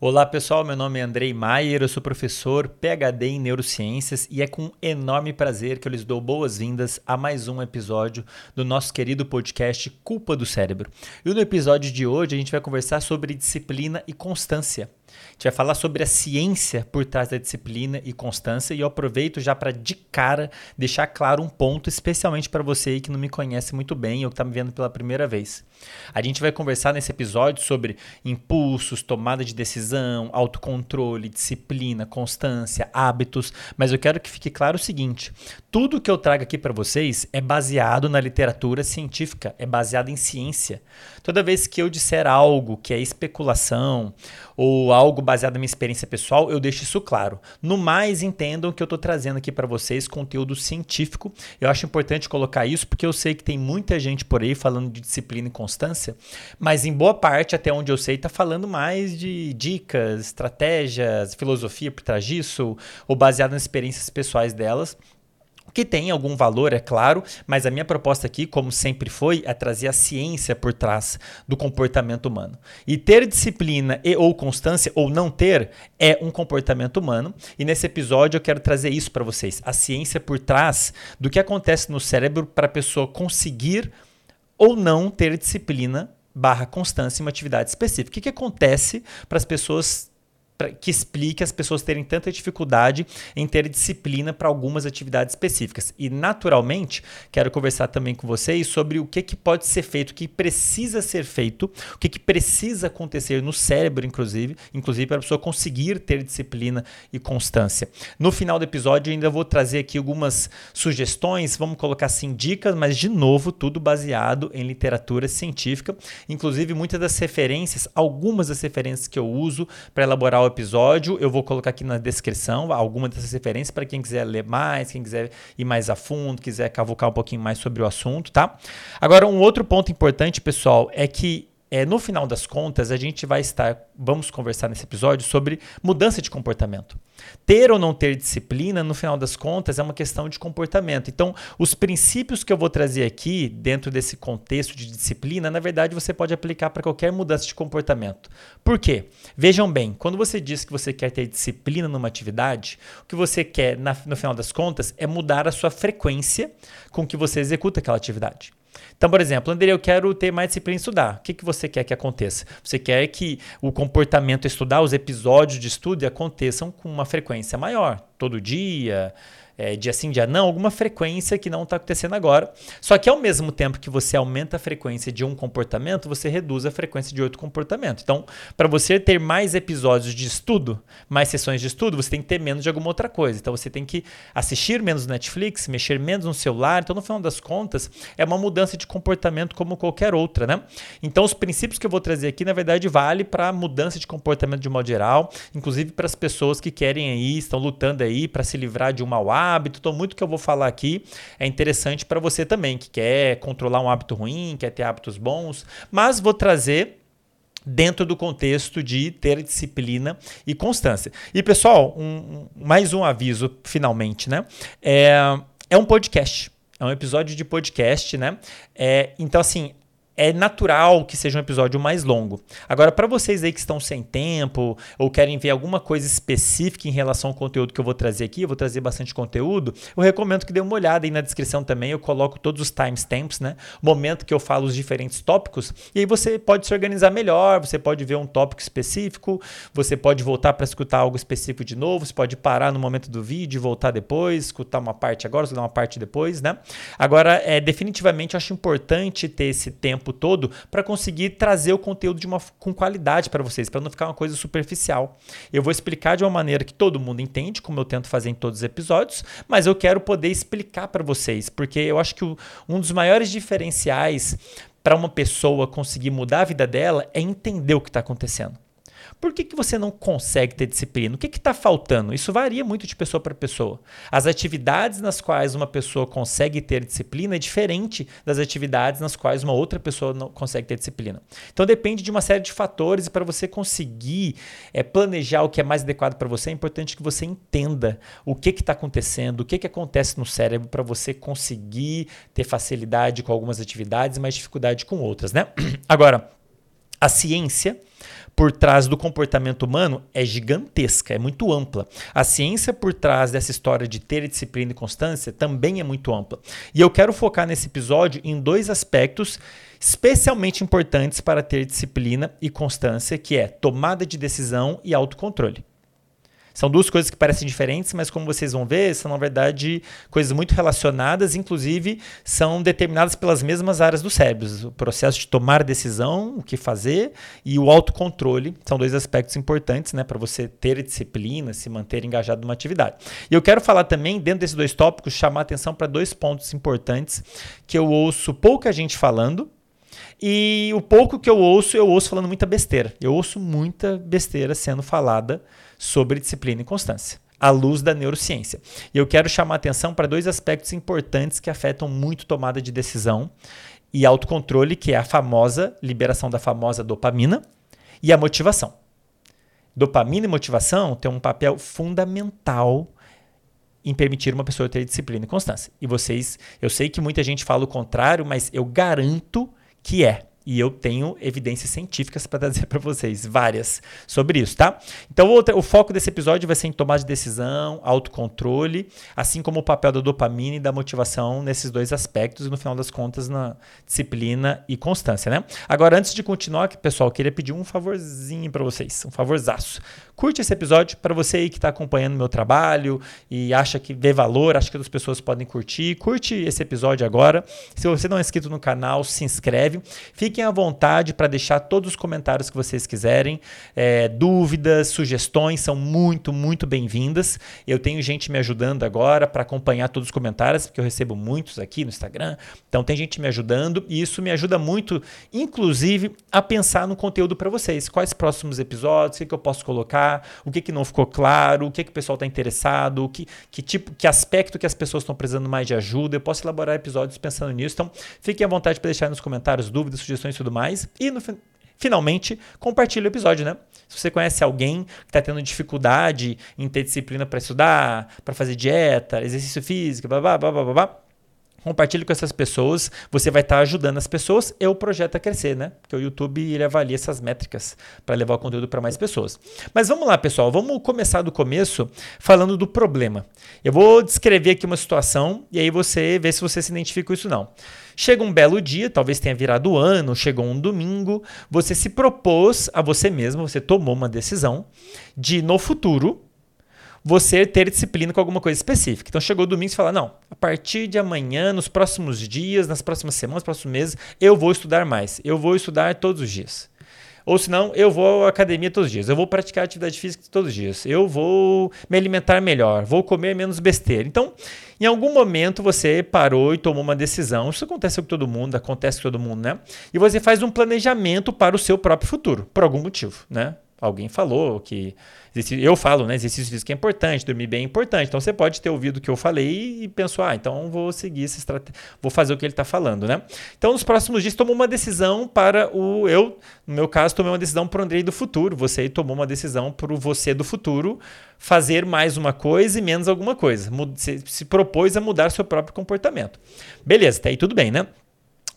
Olá pessoal, meu nome é Andrei Maier, eu sou professor PhD em Neurociências e é com enorme prazer que eu lhes dou boas-vindas a mais um episódio do nosso querido podcast Culpa do Cérebro. E no episódio de hoje a gente vai conversar sobre disciplina e constância. A gente vai falar sobre a ciência por trás da disciplina e constância e eu aproveito já para de cara deixar claro um ponto, especialmente para você aí que não me conhece muito bem ou que está me vendo pela primeira vez. A gente vai conversar nesse episódio sobre impulsos, tomada de decisão, autocontrole, disciplina, constância, hábitos, mas eu quero que fique claro o seguinte: tudo que eu trago aqui para vocês é baseado na literatura científica, é baseado em ciência. Toda vez que eu disser algo que é especulação ou algo baseado na minha experiência pessoal, eu deixo isso claro. No mais, entendam que eu estou trazendo aqui para vocês conteúdo científico. Eu acho importante colocar isso porque eu sei que tem muita gente por aí falando de disciplina e constância, mas em boa parte, até onde eu sei, está falando mais de dicas, estratégias, filosofia por trás disso, ou baseado nas experiências pessoais delas que tem algum valor, é claro, mas a minha proposta aqui, como sempre foi, é trazer a ciência por trás do comportamento humano. E ter disciplina e ou constância ou não ter é um comportamento humano. E nesse episódio eu quero trazer isso para vocês, a ciência por trás do que acontece no cérebro para a pessoa conseguir ou não ter disciplina barra constância em uma atividade específica. O que, que acontece para as pessoas que explique as pessoas terem tanta dificuldade em ter disciplina para algumas atividades específicas. E, naturalmente, quero conversar também com vocês sobre o que, que pode ser feito, o que precisa ser feito, o que, que precisa acontecer no cérebro, inclusive, inclusive para a pessoa conseguir ter disciplina e constância. No final do episódio, ainda vou trazer aqui algumas sugestões, vamos colocar assim dicas, mas, de novo, tudo baseado em literatura científica, inclusive muitas das referências, algumas das referências que eu uso para elaborar episódio. Eu vou colocar aqui na descrição algumas dessas referências para quem quiser ler mais, quem quiser ir mais a fundo, quiser cavucar um pouquinho mais sobre o assunto, tá? Agora, um outro ponto importante, pessoal, é que é, no final das contas, a gente vai estar, vamos conversar nesse episódio sobre mudança de comportamento. Ter ou não ter disciplina, no final das contas, é uma questão de comportamento. Então, os princípios que eu vou trazer aqui, dentro desse contexto de disciplina, na verdade, você pode aplicar para qualquer mudança de comportamento. Por quê? Vejam bem, quando você diz que você quer ter disciplina numa atividade, o que você quer, na, no final das contas, é mudar a sua frequência com que você executa aquela atividade. Então, por exemplo, André, eu quero ter mais disciplina em estudar. O que, que você quer que aconteça? Você quer que o comportamento estudar, os episódios de estudo aconteçam com uma frequência maior, todo dia, é, dia sim, dia não, alguma frequência que não está acontecendo agora. Só que ao mesmo tempo que você aumenta a frequência de um comportamento, você reduz a frequência de outro comportamento. Então, para você ter mais episódios de estudo, mais sessões de estudo, você tem que ter menos de alguma outra coisa. Então, você tem que assistir menos Netflix, mexer menos no celular. Então, no final das contas, é uma mudança de comportamento como qualquer outra, né? Então, os princípios que eu vou trazer aqui, na verdade, vale para mudança de comportamento de modo geral, inclusive para as pessoas que querem aí, estão lutando aí para se livrar de um mau hábito hábito. Então, muito que eu vou falar aqui é interessante para você também, que quer controlar um hábito ruim, quer ter hábitos bons, mas vou trazer dentro do contexto de ter disciplina e constância. E pessoal, um, mais um aviso finalmente, né? É, é um podcast. É um episódio de podcast, né? É, então, assim, é natural que seja um episódio mais longo. Agora, para vocês aí que estão sem tempo ou querem ver alguma coisa específica em relação ao conteúdo que eu vou trazer aqui, eu vou trazer bastante conteúdo, eu recomendo que dê uma olhada aí na descrição também, eu coloco todos os timestamps, né? Momento que eu falo os diferentes tópicos, e aí você pode se organizar melhor, você pode ver um tópico específico, você pode voltar para escutar algo específico de novo, você pode parar no momento do vídeo, voltar depois, escutar uma parte agora, escutar uma parte depois, né? Agora, é, definitivamente eu acho importante ter esse tempo tempo todo para conseguir trazer o conteúdo de uma, com qualidade para vocês, para não ficar uma coisa superficial. Eu vou explicar de uma maneira que todo mundo entende, como eu tento fazer em todos os episódios, mas eu quero poder explicar para vocês, porque eu acho que o, um dos maiores diferenciais para uma pessoa conseguir mudar a vida dela é entender o que está acontecendo. Por que, que você não consegue ter disciplina? O que está faltando? Isso varia muito de pessoa para pessoa. As atividades nas quais uma pessoa consegue ter disciplina é diferente das atividades nas quais uma outra pessoa não consegue ter disciplina. Então depende de uma série de fatores e para você conseguir é, planejar o que é mais adequado para você, é importante que você entenda o que está acontecendo, o que, que acontece no cérebro para você conseguir ter facilidade com algumas atividades e mais dificuldade com outras. Né? Agora, a ciência por trás do comportamento humano é gigantesca, é muito ampla. A ciência por trás dessa história de ter disciplina e constância também é muito ampla. E eu quero focar nesse episódio em dois aspectos especialmente importantes para ter disciplina e constância, que é tomada de decisão e autocontrole. São duas coisas que parecem diferentes, mas como vocês vão ver, são na verdade coisas muito relacionadas, inclusive são determinadas pelas mesmas áreas do cérebro. O processo de tomar decisão, o que fazer, e o autocontrole são dois aspectos importantes né, para você ter disciplina, se manter engajado numa atividade. E eu quero falar também, dentro desses dois tópicos, chamar atenção para dois pontos importantes que eu ouço pouca gente falando, e o pouco que eu ouço, eu ouço falando muita besteira. Eu ouço muita besteira sendo falada sobre disciplina e constância, à luz da neurociência. E eu quero chamar atenção para dois aspectos importantes que afetam muito tomada de decisão e autocontrole, que é a famosa liberação da famosa dopamina e a motivação. Dopamina e motivação têm um papel fundamental em permitir uma pessoa ter disciplina e constância. E vocês, eu sei que muita gente fala o contrário, mas eu garanto que é. E eu tenho evidências científicas para trazer para vocês, várias, sobre isso, tá? Então, o, o foco desse episódio vai ser em tomar de decisão, autocontrole, assim como o papel da dopamina e da motivação nesses dois aspectos, e no final das contas, na disciplina e constância, né? Agora, antes de continuar, pessoal, eu queria pedir um favorzinho para vocês, um favorzaço. Curte esse episódio para você aí que está acompanhando meu trabalho e acha que vê valor, acha que outras pessoas podem curtir. Curte esse episódio agora. Se você não é inscrito no canal, se inscreve. Fiquem à vontade para deixar todos os comentários que vocês quiserem. É, dúvidas, sugestões são muito, muito bem-vindas. Eu tenho gente me ajudando agora para acompanhar todos os comentários, porque eu recebo muitos aqui no Instagram. Então tem gente me ajudando e isso me ajuda muito, inclusive, a pensar no conteúdo para vocês. Quais próximos episódios, o que, que eu posso colocar o que, que não ficou claro, o que, que o pessoal está interessado, que, que tipo, que aspecto que as pessoas estão precisando mais de ajuda. Eu posso elaborar episódios pensando nisso. Então, fiquem à vontade para deixar nos comentários dúvidas, sugestões e tudo mais. E no finalmente, compartilhe o episódio, né? Se você conhece alguém que está tendo dificuldade em ter disciplina para estudar, para fazer dieta, exercício físico, blá, blá, blá, blá, blá, Compartilhe com essas pessoas, você vai estar tá ajudando as pessoas e o projeto a crescer, né? Porque o YouTube ele avalia essas métricas para levar o conteúdo para mais pessoas. Mas vamos lá, pessoal, vamos começar do começo falando do problema. Eu vou descrever aqui uma situação e aí você vê se você se identifica com isso não. Chega um belo dia, talvez tenha virado ano, chegou um domingo, você se propôs a você mesmo, você tomou uma decisão de no futuro você ter disciplina com alguma coisa específica. Então chegou o domingo e fala: não, a partir de amanhã, nos próximos dias, nas próximas semanas, nos próximos meses, eu vou estudar mais. Eu vou estudar todos os dias. Ou senão, eu vou à academia todos os dias. Eu vou praticar atividade física todos os dias. Eu vou me alimentar melhor. Vou comer menos besteira. Então, em algum momento você parou e tomou uma decisão. Isso acontece com todo mundo, acontece com todo mundo, né? E você faz um planejamento para o seu próprio futuro, por algum motivo, né? Alguém falou que eu falo, né? Exercício físico é importante, dormir bem é importante. Então você pode ter ouvido o que eu falei e pensou, ah, então vou seguir essa estratégia, vou fazer o que ele está falando, né? Então nos próximos dias tomou uma decisão para o eu, no meu caso, tomei uma decisão para o Andrei do futuro. Você tomou uma decisão para o você do futuro fazer mais uma coisa e menos alguma coisa. Você se propôs a mudar seu próprio comportamento. Beleza, até aí tudo bem, né?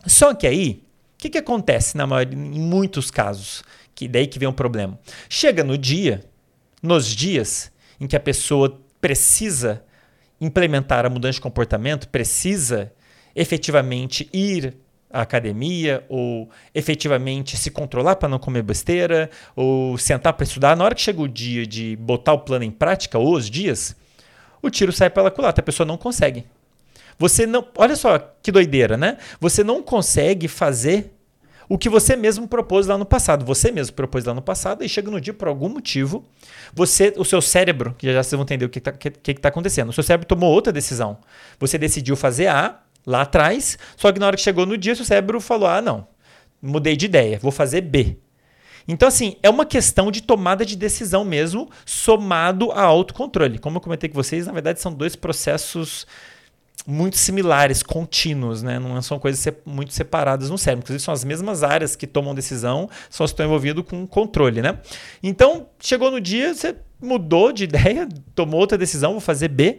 Só que aí, o que, que acontece na maioria, em muitos casos? que daí que vem o problema. Chega no dia, nos dias em que a pessoa precisa implementar a mudança de comportamento, precisa efetivamente ir à academia ou efetivamente se controlar para não comer besteira ou sentar para estudar, na hora que chega o dia de botar o plano em prática ou os dias, o tiro sai pela culatra, a pessoa não consegue. Você não, olha só que doideira, né? Você não consegue fazer o que você mesmo propôs lá no passado. Você mesmo propôs lá no passado e chega no dia por algum motivo, você, o seu cérebro, que já vocês vão entender o que está que, que tá acontecendo, o seu cérebro tomou outra decisão. Você decidiu fazer A lá atrás, só que na hora que chegou no dia, seu cérebro falou: ah, não, mudei de ideia, vou fazer B. Então, assim, é uma questão de tomada de decisão mesmo, somado a autocontrole. Como eu comentei com vocês, na verdade, são dois processos muito similares, contínuos, né? Não são coisas muito separadas no cérebro. Inclusive, são as mesmas áreas que tomam decisão, só estão envolvidos com controle, né? Então, chegou no dia, você mudou de ideia, tomou outra decisão, vou fazer B,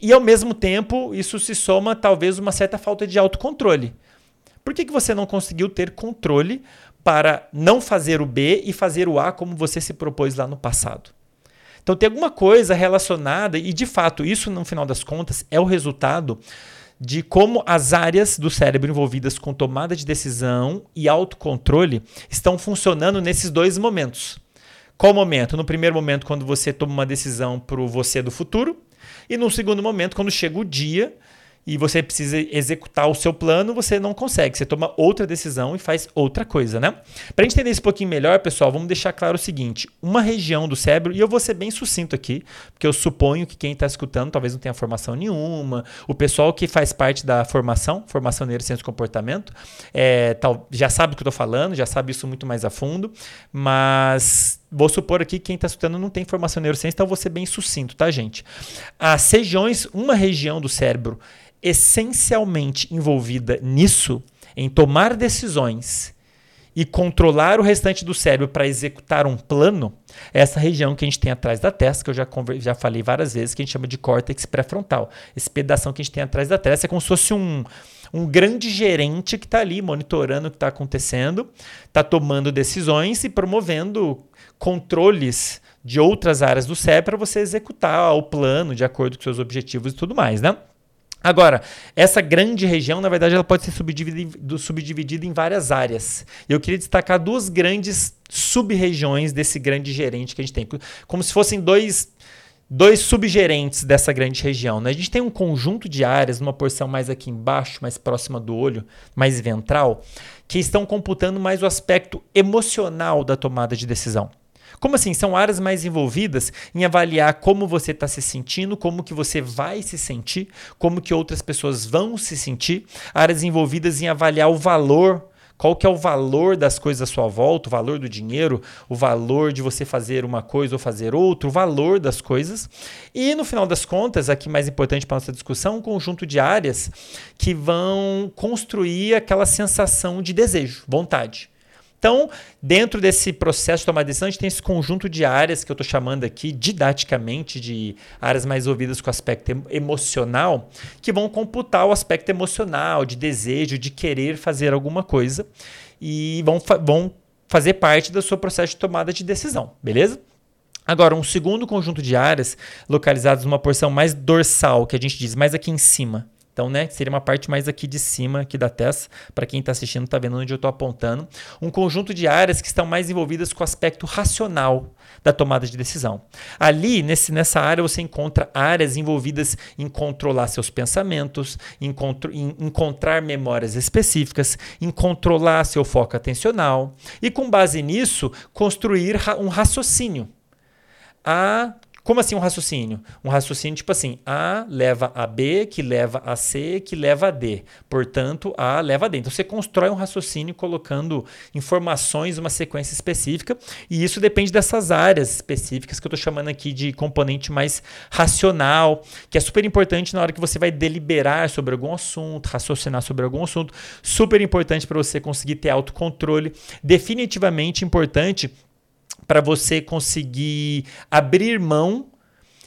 e ao mesmo tempo, isso se soma talvez uma certa falta de autocontrole. Por que, que você não conseguiu ter controle para não fazer o B e fazer o A como você se propôs lá no passado. Então tem alguma coisa relacionada, e de fato, isso no final das contas é o resultado de como as áreas do cérebro envolvidas com tomada de decisão e autocontrole estão funcionando nesses dois momentos. Qual momento? No primeiro momento, quando você toma uma decisão para o você do futuro, e no segundo momento, quando chega o dia e você precisa executar o seu plano, você não consegue. Você toma outra decisão e faz outra coisa, né? Para entender isso um pouquinho melhor, pessoal, vamos deixar claro o seguinte: uma região do cérebro, e eu vou ser bem sucinto aqui, porque eu suponho que quem está escutando talvez não tenha formação nenhuma. O pessoal que faz parte da formação, formação neurociência do comportamento, é, tal, já sabe do que eu estou falando, já sabe isso muito mais a fundo, mas vou supor aqui que quem está escutando não tem formação neurociência, então vou ser bem sucinto, tá, gente? As regiões, uma região do cérebro essencialmente envolvida nisso, em tomar decisões e controlar o restante do cérebro para executar um plano, é essa região que a gente tem atrás da testa, que eu já, já falei várias vezes, que a gente chama de córtex pré-frontal. Esse pedaço que a gente tem atrás da testa é como se fosse um, um grande gerente que está ali monitorando o que está acontecendo, está tomando decisões e promovendo controles de outras áreas do cérebro para você executar o plano de acordo com seus objetivos e tudo mais, né? Agora, essa grande região, na verdade, ela pode ser subdividida, subdividida em várias áreas. Eu queria destacar duas grandes sub-regiões desse grande gerente que a gente tem, como se fossem dois, dois subgerentes dessa grande região. Né? A gente tem um conjunto de áreas, numa porção mais aqui embaixo, mais próxima do olho, mais ventral, que estão computando mais o aspecto emocional da tomada de decisão. Como assim? São áreas mais envolvidas em avaliar como você está se sentindo, como que você vai se sentir, como que outras pessoas vão se sentir. Áreas envolvidas em avaliar o valor qual que é o valor das coisas à sua volta, o valor do dinheiro, o valor de você fazer uma coisa ou fazer outra, o valor das coisas. E no final das contas, aqui mais importante para nossa discussão, um conjunto de áreas que vão construir aquela sensação de desejo, vontade. Então, dentro desse processo de tomar decisão, a gente tem esse conjunto de áreas que eu estou chamando aqui didaticamente de áreas mais ouvidas com aspecto emocional, que vão computar o aspecto emocional, de desejo, de querer fazer alguma coisa e vão, vão fazer parte do seu processo de tomada de decisão, beleza? Agora, um segundo conjunto de áreas localizadas numa porção mais dorsal, que a gente diz mais aqui em cima, então, né, seria uma parte mais aqui de cima aqui da testa, para quem está assistindo está vendo onde eu estou apontando. Um conjunto de áreas que estão mais envolvidas com o aspecto racional da tomada de decisão. Ali, nesse, nessa área, você encontra áreas envolvidas em controlar seus pensamentos, em, em encontrar memórias específicas, em controlar seu foco atencional e, com base nisso, construir um raciocínio. A como assim um raciocínio? Um raciocínio tipo assim: A leva a B, que leva a C, que leva a D. Portanto, A leva a D. Então você constrói um raciocínio colocando informações uma sequência específica, e isso depende dessas áreas específicas que eu estou chamando aqui de componente mais racional, que é super importante na hora que você vai deliberar sobre algum assunto, raciocinar sobre algum assunto. Super importante para você conseguir ter autocontrole. Definitivamente importante para você conseguir abrir mão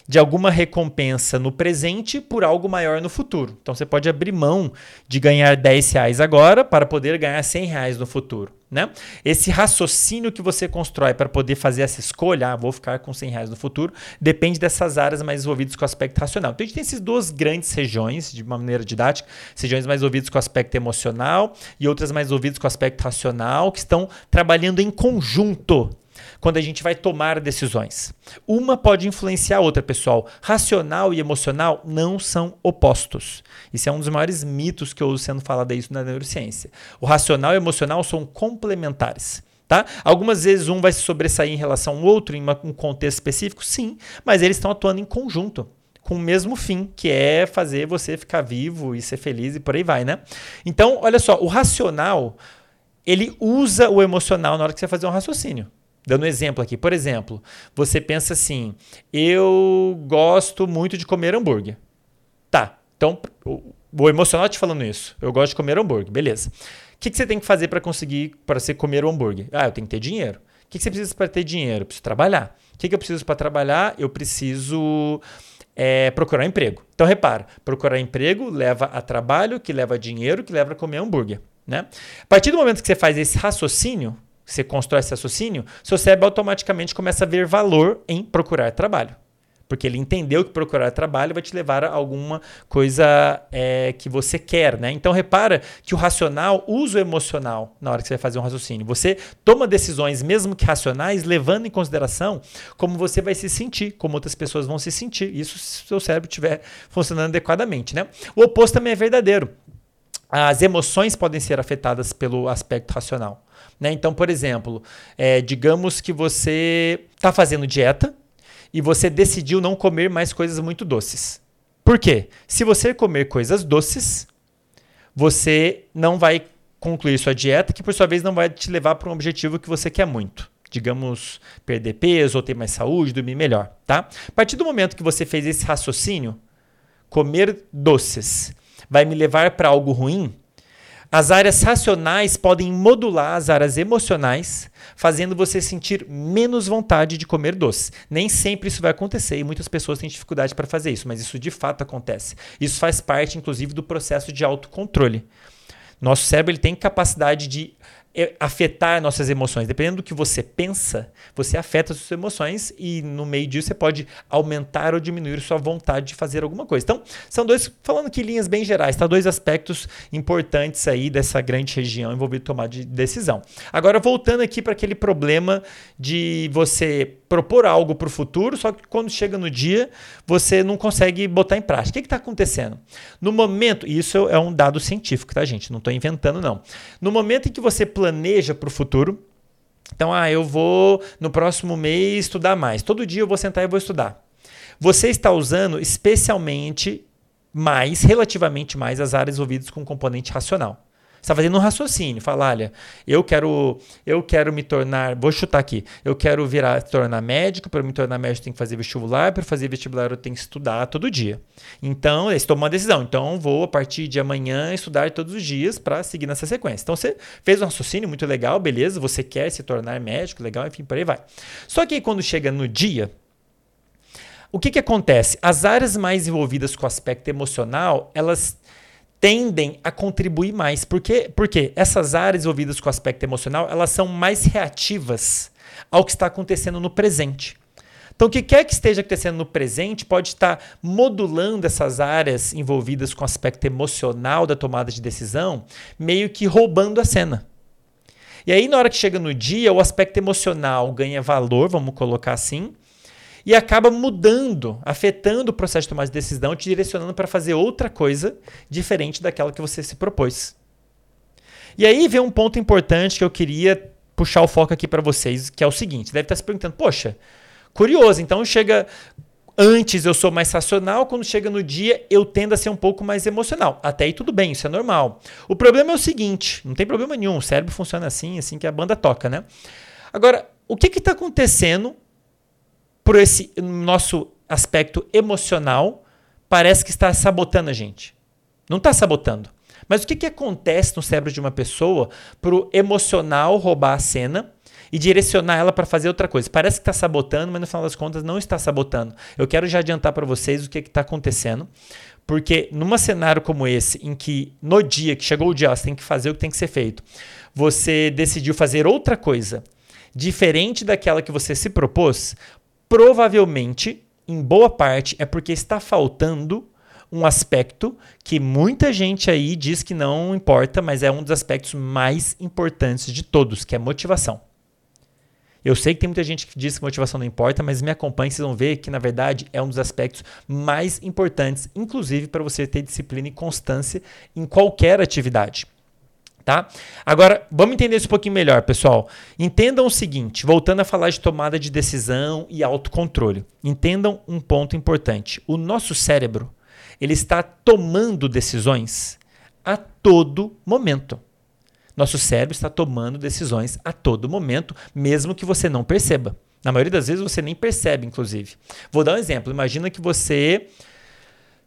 de alguma recompensa no presente por algo maior no futuro. Então você pode abrir mão de ganhar 10 reais agora para poder ganhar 100 reais no futuro. Né? Esse raciocínio que você constrói para poder fazer essa escolha, ah, vou ficar com 100 reais no futuro, depende dessas áreas mais envolvidas com o aspecto racional. Então a gente tem essas duas grandes regiões, de uma maneira didática, regiões mais envolvidas com o aspecto emocional e outras mais envolvidas com o aspecto racional, que estão trabalhando em conjunto quando a gente vai tomar decisões. Uma pode influenciar a outra, pessoal. Racional e emocional não são opostos. Isso é um dos maiores mitos que eu ouço sendo falado isso na neurociência. O racional e o emocional são complementares. Tá? Algumas vezes um vai se sobressair em relação ao outro em um contexto específico, sim, mas eles estão atuando em conjunto com o mesmo fim, que é fazer você ficar vivo e ser feliz e por aí vai, né? Então, olha só, o racional, ele usa o emocional na hora que você fazer um raciocínio. Dando um exemplo aqui, por exemplo, você pensa assim: eu gosto muito de comer hambúrguer. Tá, então o emocional te falando isso. Eu gosto de comer hambúrguer, beleza. O que, que você tem que fazer para conseguir, para você comer o hambúrguer? Ah, eu tenho que ter dinheiro. O que, que você precisa para ter dinheiro? Eu preciso trabalhar. O que, que eu preciso para trabalhar? Eu preciso é, procurar emprego. Então repara, procurar emprego leva a trabalho, que leva a dinheiro, que leva a comer hambúrguer. Né? A partir do momento que você faz esse raciocínio, você constrói esse raciocínio, seu cérebro automaticamente começa a ver valor em procurar trabalho. Porque ele entendeu que procurar trabalho vai te levar a alguma coisa é, que você quer, né? Então repara que o racional usa o emocional na hora que você vai fazer um raciocínio. Você toma decisões, mesmo que racionais, levando em consideração como você vai se sentir, como outras pessoas vão se sentir. Isso se o seu cérebro estiver funcionando adequadamente, né? O oposto também é verdadeiro. As emoções podem ser afetadas pelo aspecto racional. Né? Então, por exemplo, é, digamos que você está fazendo dieta e você decidiu não comer mais coisas muito doces. Por quê? Se você comer coisas doces, você não vai concluir sua dieta, que por sua vez não vai te levar para um objetivo que você quer muito. Digamos, perder peso ou ter mais saúde, dormir melhor, tá? A partir do momento que você fez esse raciocínio, comer doces vai me levar para algo ruim, as áreas racionais podem modular as áreas emocionais, fazendo você sentir menos vontade de comer doce. Nem sempre isso vai acontecer e muitas pessoas têm dificuldade para fazer isso, mas isso de fato acontece. Isso faz parte, inclusive, do processo de autocontrole. Nosso cérebro ele tem capacidade de afetar nossas emoções. Dependendo do que você pensa, você afeta as suas emoções e no meio disso você pode aumentar ou diminuir sua vontade de fazer alguma coisa. Então, são dois, falando aqui linhas bem gerais, tá? Dois aspectos importantes aí dessa grande região envolvida tomar de decisão. Agora, voltando aqui para aquele problema de você propor algo para o futuro, só que quando chega no dia, você não consegue botar em prática. O que está acontecendo? No momento, isso é um dado científico, tá, gente? Não estou inventando, não. No momento em que você planeja para o futuro, então, ah, eu vou no próximo mês estudar mais. Todo dia eu vou sentar e vou estudar. Você está usando especialmente mais, relativamente mais, as áreas envolvidas com componente racional está fazendo um raciocínio, fala, olha, eu quero, eu quero me tornar, vou chutar aqui, eu quero virar, tornar médico, para me tornar médico eu tenho que fazer vestibular, para fazer vestibular eu tenho que estudar todo dia. Então, eles tomam uma decisão, então vou a partir de amanhã estudar todos os dias para seguir nessa sequência. Então, você fez um raciocínio muito legal, beleza, você quer se tornar médico, legal, enfim, por aí vai. Só que aí, quando chega no dia, o que, que acontece? As áreas mais envolvidas com o aspecto emocional, elas tendem a contribuir mais. Por quê? Porque essas áreas envolvidas com o aspecto emocional, elas são mais reativas ao que está acontecendo no presente. Então, o que quer que esteja acontecendo no presente pode estar modulando essas áreas envolvidas com o aspecto emocional da tomada de decisão, meio que roubando a cena. E aí, na hora que chega no dia, o aspecto emocional ganha valor, vamos colocar assim, e acaba mudando, afetando o processo de tomar de decisão, te direcionando para fazer outra coisa diferente daquela que você se propôs. E aí vem um ponto importante que eu queria puxar o foco aqui para vocês, que é o seguinte: deve estar se perguntando, poxa, curioso, então chega. Antes eu sou mais racional, quando chega no dia eu tendo a ser um pouco mais emocional. Até aí tudo bem, isso é normal. O problema é o seguinte: não tem problema nenhum, o cérebro funciona assim, assim que a banda toca, né? Agora, o que está acontecendo por esse nosso aspecto emocional, parece que está sabotando a gente. Não está sabotando. Mas o que, que acontece no cérebro de uma pessoa para o emocional roubar a cena e direcionar ela para fazer outra coisa? Parece que está sabotando, mas no final das contas não está sabotando. Eu quero já adiantar para vocês o que está acontecendo. Porque num cenário como esse, em que no dia que chegou o dia, você tem que fazer o que tem que ser feito, você decidiu fazer outra coisa diferente daquela que você se propôs, provavelmente, em boa parte, é porque está faltando um aspecto que muita gente aí diz que não importa, mas é um dos aspectos mais importantes de todos, que é motivação. Eu sei que tem muita gente que diz que motivação não importa, mas me acompanhe, vocês vão ver que na verdade é um dos aspectos mais importantes, inclusive para você ter disciplina e constância em qualquer atividade tá? Agora, vamos entender isso um pouquinho melhor, pessoal. Entendam o seguinte, voltando a falar de tomada de decisão e autocontrole. Entendam um ponto importante. O nosso cérebro, ele está tomando decisões a todo momento. Nosso cérebro está tomando decisões a todo momento, mesmo que você não perceba. Na maioria das vezes você nem percebe, inclusive. Vou dar um exemplo. Imagina que você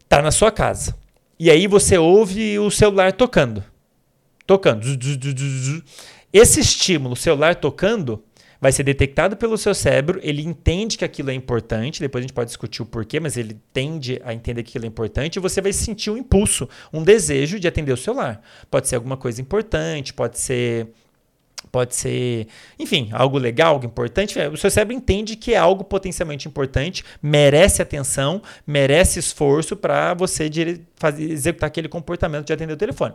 está na sua casa e aí você ouve o celular tocando tocando. Esse estímulo celular tocando vai ser detectado pelo seu cérebro, ele entende que aquilo é importante, depois a gente pode discutir o porquê, mas ele tende a entender que aquilo é importante e você vai sentir um impulso, um desejo de atender o celular. Pode ser alguma coisa importante, pode ser pode ser, enfim, algo legal, algo importante. O seu cérebro entende que é algo potencialmente importante, merece atenção, merece esforço para você fazer, executar aquele comportamento de atender o telefone.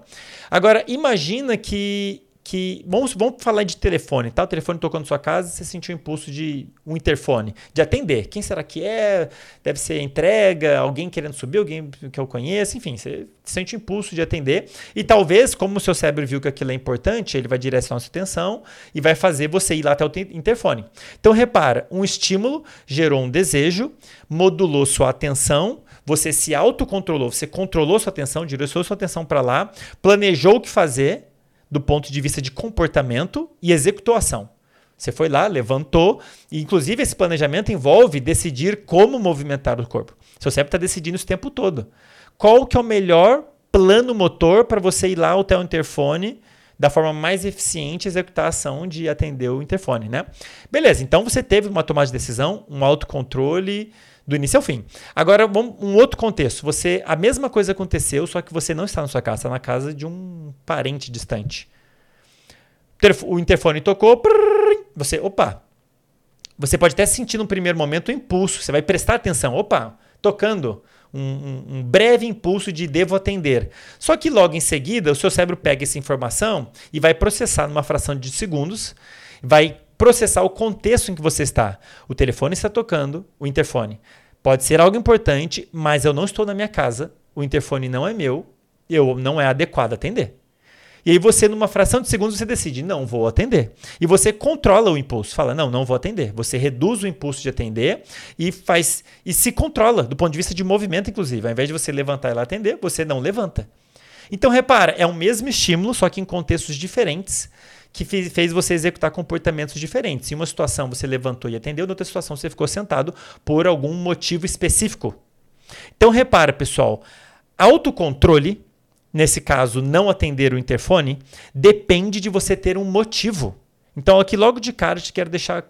Agora, imagina que que. Vamos, vamos falar de telefone, tá? O telefone tocou na sua casa você sentiu o impulso de um interfone, de atender. Quem será que é? Deve ser entrega, alguém querendo subir, alguém que eu conheço, enfim, você sente o impulso de atender. E talvez, como o seu cérebro viu que aquilo é importante, ele vai direcionar a sua atenção e vai fazer você ir lá até o interfone. Então, repara, um estímulo gerou um desejo, modulou sua atenção você se autocontrolou, você controlou sua atenção, direcionou sua atenção para lá, planejou o que fazer do ponto de vista de comportamento e executou a ação. Você foi lá, levantou, e inclusive esse planejamento envolve decidir como movimentar o corpo. Seu cérebro está decidindo isso o tempo todo. Qual que é o melhor plano motor para você ir lá até o interfone da forma mais eficiente executar a ação de atender o interfone, né? Beleza, então você teve uma tomada de decisão, um autocontrole, do início ao fim. Agora, um outro contexto. Você, a mesma coisa aconteceu, só que você não está na sua casa, está na casa de um parente distante. O interfone tocou, você, opa. Você pode até sentir no primeiro momento o impulso, você vai prestar atenção, opa, tocando. Um, um, um, breve impulso de devo atender. Só que logo em seguida, o seu cérebro pega essa informação e vai processar numa fração de segundos, vai processar o contexto em que você está. O telefone está tocando, o interfone. Pode ser algo importante, mas eu não estou na minha casa, o interfone não é meu, eu não é adequado atender. E aí você, numa fração de segundos, você decide, não vou atender. E você controla o impulso, fala, não, não vou atender. Você reduz o impulso de atender e faz e se controla, do ponto de vista de movimento, inclusive. Ao invés de você levantar e lá atender, você não levanta. Então, repara, é o mesmo estímulo, só que em contextos diferentes que fez você executar comportamentos diferentes. Em uma situação você levantou e atendeu, em outra situação você ficou sentado por algum motivo específico. Então repara, pessoal, autocontrole, nesse caso não atender o interfone, depende de você ter um motivo. Então aqui logo de cara eu te quero deixar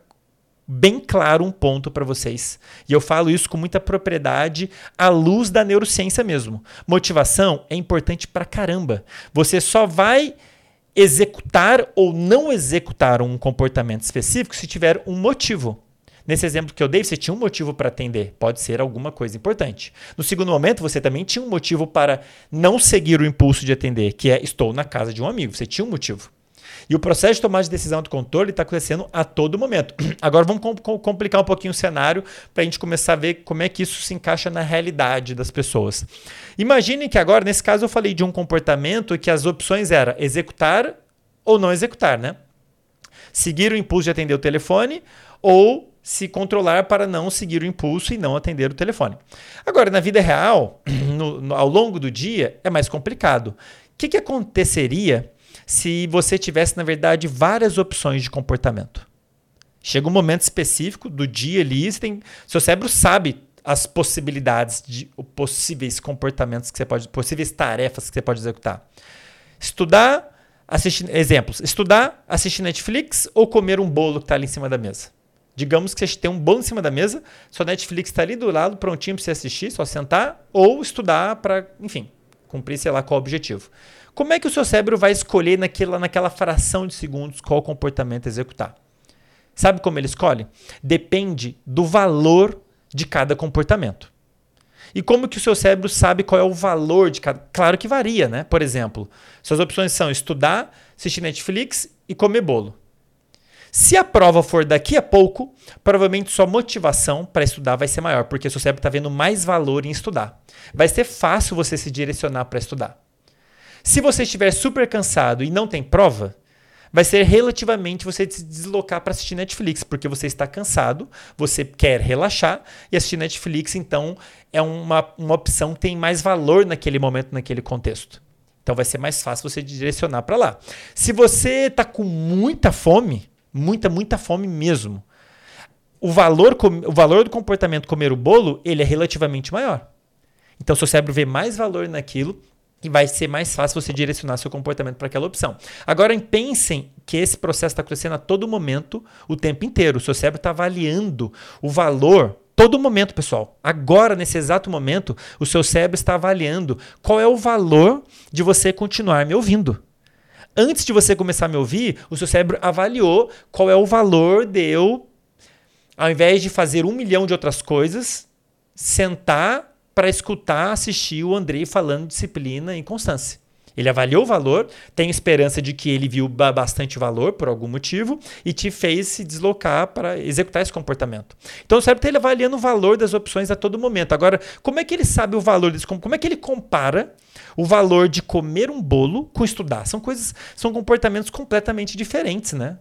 bem claro um ponto para vocês. E eu falo isso com muita propriedade à luz da neurociência mesmo. Motivação é importante para caramba. Você só vai executar ou não executar um comportamento específico se tiver um motivo. Nesse exemplo que eu dei, você tinha um motivo para atender. Pode ser alguma coisa importante. No segundo momento, você também tinha um motivo para não seguir o impulso de atender, que é estou na casa de um amigo. Você tinha um motivo. E o processo de tomada de decisão do controle está acontecendo a todo momento. Agora vamos com, complicar um pouquinho o cenário para a gente começar a ver como é que isso se encaixa na realidade das pessoas. Imagine que agora, nesse caso, eu falei de um comportamento que as opções eram executar ou não executar, né? Seguir o impulso de atender o telefone ou se controlar para não seguir o impulso e não atender o telefone. Agora, na vida real, no, no, ao longo do dia, é mais complicado. O que, que aconteceria se você tivesse, na verdade, várias opções de comportamento. Chega um momento específico do dia ali, você tem, seu cérebro sabe as possibilidades de possíveis comportamentos que você pode, possíveis tarefas que você pode executar. Estudar, assistir, exemplos, estudar, assistir Netflix ou comer um bolo que está ali em cima da mesa. Digamos que você tem um bolo em cima da mesa, sua Netflix está ali do lado, prontinho para você assistir, só sentar, ou estudar para, enfim, cumprir, sei lá, qual objetivo. Como é que o seu cérebro vai escolher naquela, naquela fração de segundos qual comportamento executar? Sabe como ele escolhe? Depende do valor de cada comportamento. E como que o seu cérebro sabe qual é o valor de cada? Claro que varia, né? Por exemplo, suas opções são estudar, assistir Netflix e comer bolo. Se a prova for daqui a pouco, provavelmente sua motivação para estudar vai ser maior, porque seu cérebro está vendo mais valor em estudar. Vai ser fácil você se direcionar para estudar. Se você estiver super cansado e não tem prova, vai ser relativamente você se deslocar para assistir Netflix, porque você está cansado, você quer relaxar e assistir Netflix, então é uma, uma opção que tem mais valor naquele momento, naquele contexto. Então vai ser mais fácil você direcionar para lá. Se você está com muita fome, muita, muita fome mesmo, o valor, o valor do comportamento comer o bolo, ele é relativamente maior. Então seu cérebro vê mais valor naquilo e vai ser mais fácil você direcionar seu comportamento para aquela opção. Agora, pensem que esse processo está acontecendo a todo momento, o tempo inteiro. O seu cérebro está avaliando o valor todo momento, pessoal. Agora, nesse exato momento, o seu cérebro está avaliando qual é o valor de você continuar me ouvindo. antes de você começar a me ouvir, o seu cérebro avaliou qual é o valor de eu, ao invés de fazer um milhão de outras coisas, sentar para escutar, assistir o Andrei falando disciplina e constância. Ele avaliou o valor, tem esperança de que ele viu bastante valor por algum motivo e te fez se deslocar para executar esse comportamento. Então o cérebro está avaliando o valor das opções a todo momento. Agora, como é que ele sabe o valor desse como é que ele compara o valor de comer um bolo com estudar? São coisas, são comportamentos completamente diferentes, né?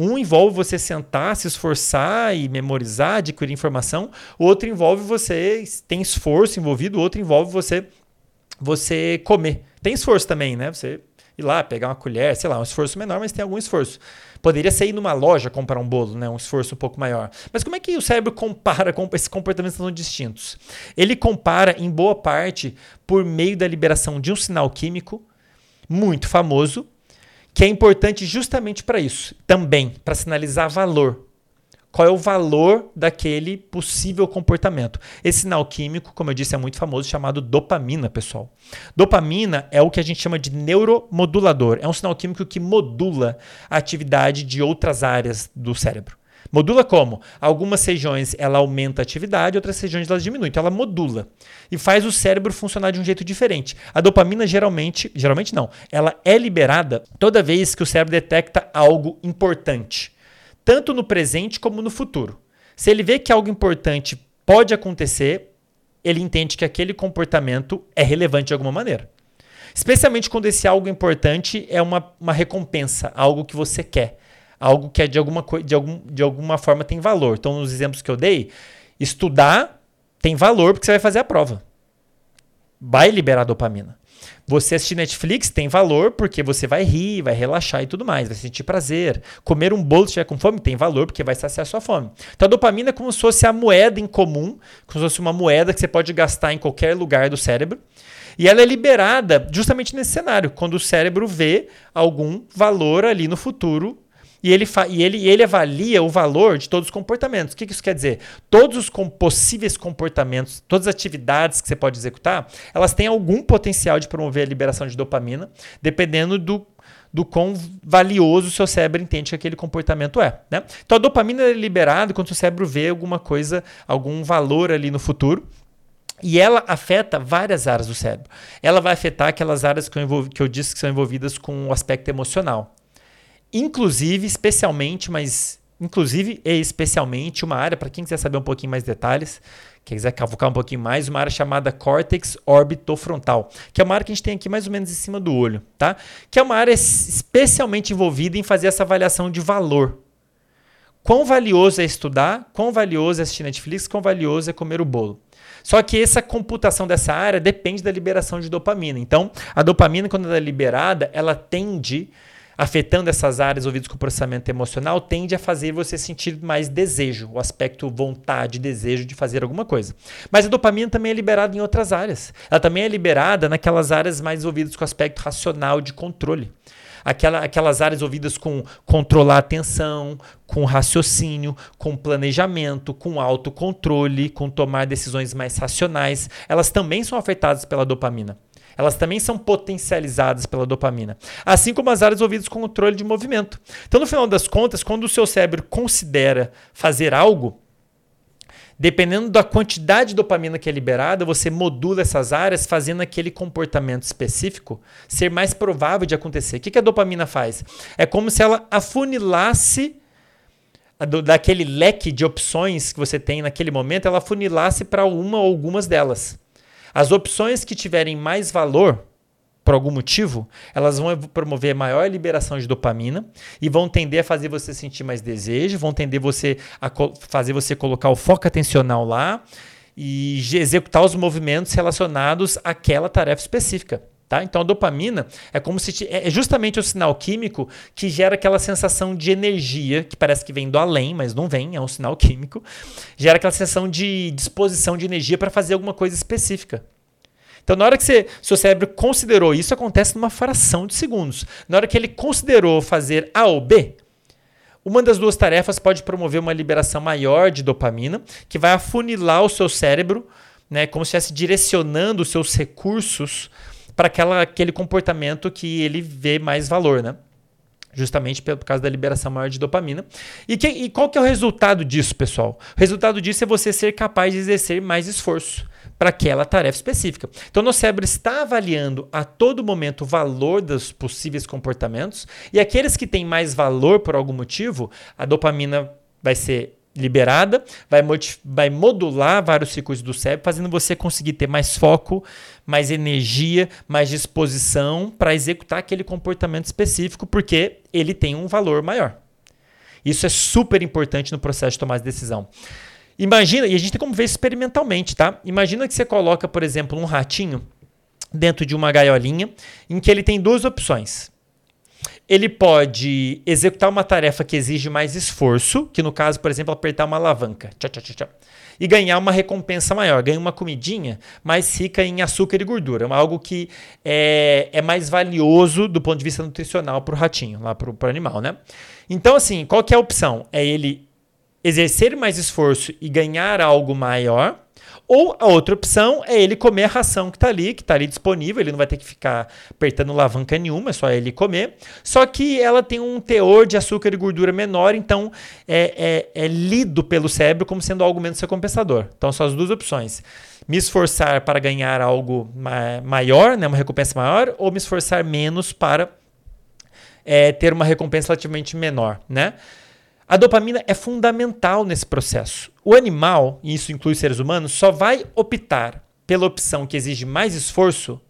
Um envolve você sentar, se esforçar e memorizar, adquirir informação. O outro envolve você tem esforço envolvido. O outro envolve você você comer. Tem esforço também, né? Você ir lá, pegar uma colher, sei lá, um esforço menor, mas tem algum esforço. Poderia ser ir numa loja comprar um bolo, né? Um esforço um pouco maior. Mas como é que o cérebro compara com esses comportamentos tão distintos? Ele compara, em boa parte, por meio da liberação de um sinal químico muito famoso, que é importante justamente para isso, também para sinalizar valor qual é o valor daquele possível comportamento. Esse sinal químico, como eu disse, é muito famoso, chamado dopamina, pessoal. Dopamina é o que a gente chama de neuromodulador. É um sinal químico que modula a atividade de outras áreas do cérebro. Modula como? Algumas regiões ela aumenta a atividade, outras regiões ela diminui. Então ela modula e faz o cérebro funcionar de um jeito diferente. A dopamina geralmente, geralmente não, ela é liberada toda vez que o cérebro detecta algo importante tanto no presente como no futuro. Se ele vê que algo importante pode acontecer, ele entende que aquele comportamento é relevante de alguma maneira. Especialmente quando esse algo importante é uma, uma recompensa, algo que você quer, algo que é de alguma, de, algum, de alguma forma tem valor. Então, nos exemplos que eu dei, estudar tem valor porque você vai fazer a prova. Vai liberar dopamina. Você assistir Netflix tem valor porque você vai rir, vai relaxar e tudo mais, vai sentir prazer. Comer um bolo se estiver com fome tem valor porque vai saciar sua fome. Então a dopamina é como se fosse a moeda em comum, como se fosse uma moeda que você pode gastar em qualquer lugar do cérebro. E ela é liberada justamente nesse cenário, quando o cérebro vê algum valor ali no futuro e ele, e ele, ele avalia o valor de todos os comportamentos. O que, que isso quer dizer? Todos os com possíveis comportamentos, todas as atividades que você pode executar, elas têm algum potencial de promover a liberação de dopamina, dependendo do, do quão valioso o seu cérebro entende que aquele comportamento é. Né? Então a dopamina é liberada quando o seu cérebro vê alguma coisa, algum valor ali no futuro. E ela afeta várias áreas do cérebro. Ela vai afetar aquelas áreas que eu, que eu disse que são envolvidas com o aspecto emocional. Inclusive, especialmente, mas inclusive e especialmente uma área, para quem quiser saber um pouquinho mais detalhes, quem quiser cavucar um pouquinho mais, uma área chamada córtex orbitofrontal, que é uma área que a gente tem aqui mais ou menos em cima do olho, tá? Que é uma área especialmente envolvida em fazer essa avaliação de valor. Quão valioso é estudar, quão valioso é assistir Netflix, quão valioso é comer o bolo. Só que essa computação dessa área depende da liberação de dopamina. Então, a dopamina, quando ela é liberada, ela tende afetando essas áreas ouvidas com processamento emocional, tende a fazer você sentir mais desejo, o aspecto vontade, desejo de fazer alguma coisa. Mas a dopamina também é liberada em outras áreas. Ela também é liberada naquelas áreas mais ouvidas com aspecto racional de controle. Aquela, aquelas áreas ouvidas com controlar a atenção, com raciocínio, com planejamento, com autocontrole, com tomar decisões mais racionais, elas também são afetadas pela dopamina elas também são potencializadas pela dopamina. Assim como as áreas ouvidas com controle de movimento. Então, no final das contas, quando o seu cérebro considera fazer algo, dependendo da quantidade de dopamina que é liberada, você modula essas áreas, fazendo aquele comportamento específico ser mais provável de acontecer. O que a dopamina faz? É como se ela afunilasse daquele leque de opções que você tem naquele momento, ela afunilasse para uma ou algumas delas. As opções que tiverem mais valor, por algum motivo, elas vão promover maior liberação de dopamina e vão tender a fazer você sentir mais desejo, vão tender você a fazer você colocar o foco atencional lá e executar os movimentos relacionados àquela tarefa específica. Tá? Então a dopamina é como se é, é justamente o sinal químico que gera aquela sensação de energia que parece que vem do além, mas não vem, é um sinal químico. Gera aquela sensação de disposição de energia para fazer alguma coisa específica. Então, na hora que você, seu cérebro considerou isso, acontece numa fração de segundos. Na hora que ele considerou fazer A ou B, uma das duas tarefas pode promover uma liberação maior de dopamina, que vai afunilar o seu cérebro, né, como se estivesse direcionando os seus recursos para aquele comportamento que ele vê mais valor, né? justamente por causa da liberação maior de dopamina. E, que, e, qual que é o resultado disso, pessoal? O resultado disso é você ser capaz de exercer mais esforço para aquela tarefa específica. Então, nosso cérebro está avaliando a todo momento o valor dos possíveis comportamentos e aqueles que têm mais valor por algum motivo, a dopamina vai ser liberada, vai, vai modular vários circuitos do cérebro, fazendo você conseguir ter mais foco, mais energia, mais disposição para executar aquele comportamento específico, porque ele tem um valor maior. Isso é super importante no processo de tomar de decisão. Imagina, e a gente tem como ver experimentalmente, tá? Imagina que você coloca, por exemplo, um ratinho dentro de uma gaiolinha em que ele tem duas opções ele pode executar uma tarefa que exige mais esforço, que no caso, por exemplo, apertar uma alavanca, e ganhar uma recompensa maior, ganha uma comidinha mais rica em açúcar e gordura, algo que é, é mais valioso do ponto de vista nutricional para o ratinho, lá para o animal, né? Então, assim, qual que é a opção? É ele exercer mais esforço e ganhar algo maior, ou a outra opção é ele comer a ração que está ali, que está ali disponível, ele não vai ter que ficar apertando alavanca nenhuma, é só ele comer. Só que ela tem um teor de açúcar e gordura menor, então é, é, é lido pelo cérebro como sendo algo menos recompensador. Então são as duas opções. Me esforçar para ganhar algo ma maior, né, uma recompensa maior, ou me esforçar menos para é, ter uma recompensa relativamente menor, né? A dopamina é fundamental nesse processo. O animal, e isso inclui seres humanos, só vai optar pela opção que exige mais esforço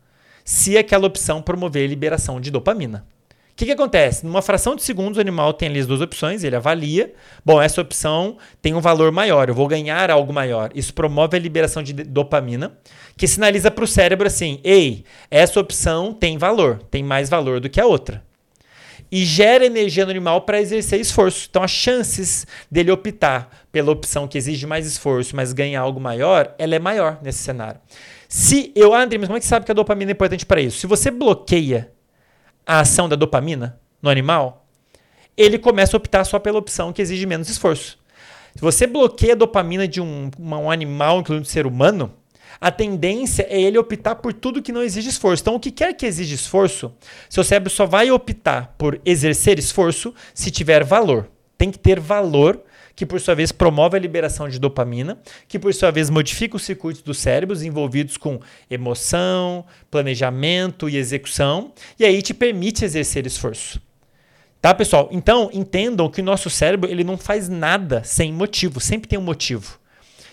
se aquela opção promover a liberação de dopamina. O que, que acontece? Numa fração de segundos, o animal tem ali as duas opções, ele avalia. Bom, essa opção tem um valor maior, eu vou ganhar algo maior. Isso promove a liberação de dopamina, que sinaliza para o cérebro assim: ei, essa opção tem valor, tem mais valor do que a outra e gera energia no animal para exercer esforço. Então, as chances dele optar pela opção que exige mais esforço, mas ganha algo maior, ela é maior nesse cenário. Se eu, ah, André, mas como é que sabe que a dopamina é importante para isso? Se você bloqueia a ação da dopamina no animal, ele começa a optar só pela opção que exige menos esforço. Se você bloqueia a dopamina de um, um animal, incluindo um ser humano, a tendência é ele optar por tudo que não exige esforço. Então, o que quer que exige esforço, seu cérebro só vai optar por exercer esforço se tiver valor. Tem que ter valor, que por sua vez promove a liberação de dopamina, que por sua vez modifica os circuitos dos cérebros envolvidos com emoção, planejamento e execução, e aí te permite exercer esforço. Tá, pessoal? Então, entendam que o nosso cérebro ele não faz nada sem motivo, sempre tem um motivo.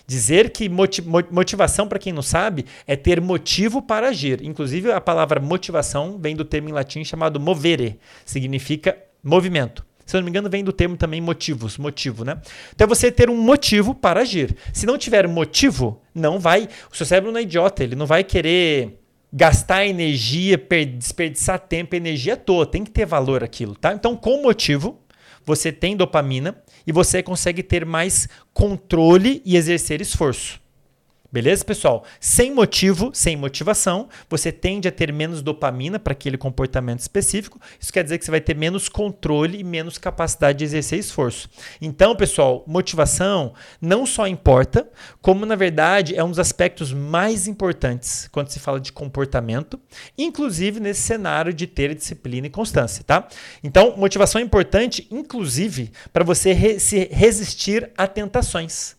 Dizer que motivação, para quem não sabe, é ter motivo para agir. Inclusive, a palavra motivação vem do termo em latim chamado movere, significa movimento. Se eu não me engano, vem do termo também motivos, motivo, né? Então é você ter um motivo para agir. Se não tiver motivo, não vai. O seu cérebro não é idiota, ele não vai querer gastar energia, desperdiçar tempo energia à toa. Tem que ter valor aquilo, tá? Então, com motivo, você tem dopamina e você consegue ter mais controle e exercer esforço. Beleza, pessoal? Sem motivo, sem motivação, você tende a ter menos dopamina para aquele comportamento específico. Isso quer dizer que você vai ter menos controle e menos capacidade de exercer esforço. Então, pessoal, motivação não só importa, como na verdade é um dos aspectos mais importantes quando se fala de comportamento, inclusive nesse cenário de ter disciplina e constância, tá? Então, motivação é importante, inclusive, para você re se resistir a tentações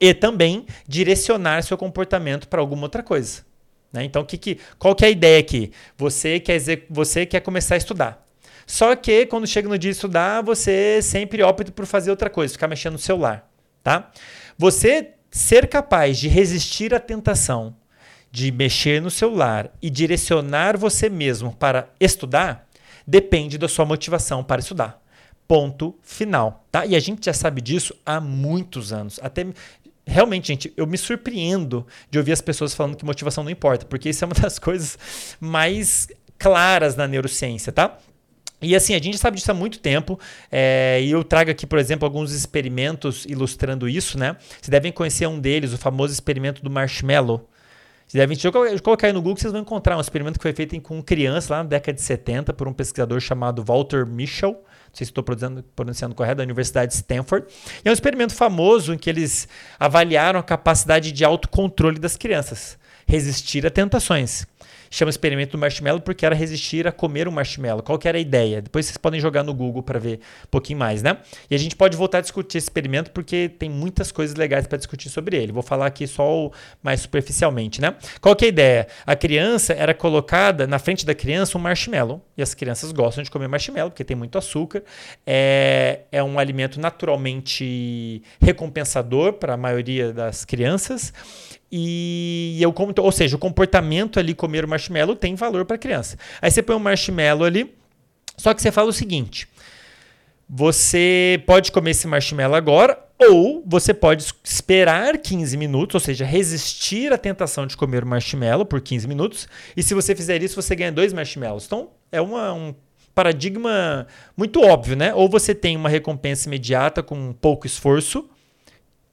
e também direcionar seu comportamento para alguma outra coisa. Né? Então, que, que, qual que é a ideia aqui? Você quer, você quer começar a estudar. Só que quando chega no dia de estudar, você sempre opta por fazer outra coisa, ficar mexendo no celular. Tá? Você ser capaz de resistir à tentação de mexer no celular e direcionar você mesmo para estudar depende da sua motivação para estudar. Ponto final, tá? E a gente já sabe disso há muitos anos. Até realmente, gente, eu me surpreendo de ouvir as pessoas falando que motivação não importa, porque isso é uma das coisas mais claras na neurociência, tá? E assim, a gente sabe disso há muito tempo, é, e eu trago aqui, por exemplo, alguns experimentos ilustrando isso, né? Vocês devem conhecer um deles, o famoso experimento do marshmallow. Vocês devem colocar aí no Google, vocês vão encontrar um experimento que foi feito com crianças lá na década de 70 por um pesquisador chamado Walter Mischel não sei se estou pronunciando correto, da Universidade de Stanford. E é um experimento famoso em que eles avaliaram a capacidade de autocontrole das crianças, resistir a tentações. Chama experimento do marshmallow porque era resistir a comer um marshmallow. Qual que era a ideia? Depois vocês podem jogar no Google para ver um pouquinho mais, né? E a gente pode voltar a discutir esse experimento porque tem muitas coisas legais para discutir sobre ele. Vou falar aqui só mais superficialmente, né? Qual que é a ideia? A criança era colocada na frente da criança um marshmallow e as crianças gostam de comer marshmallow porque tem muito açúcar. É, é um alimento naturalmente recompensador para a maioria das crianças. E eu ou seja, o comportamento ali comer o marshmallow tem valor para a criança. Aí você põe um marshmallow ali, só que você fala o seguinte: você pode comer esse marshmallow agora, ou você pode esperar 15 minutos, ou seja, resistir à tentação de comer o marshmallow por 15 minutos. E se você fizer isso, você ganha dois marshmallows. Então, é uma, um paradigma muito óbvio, né? Ou você tem uma recompensa imediata com pouco esforço,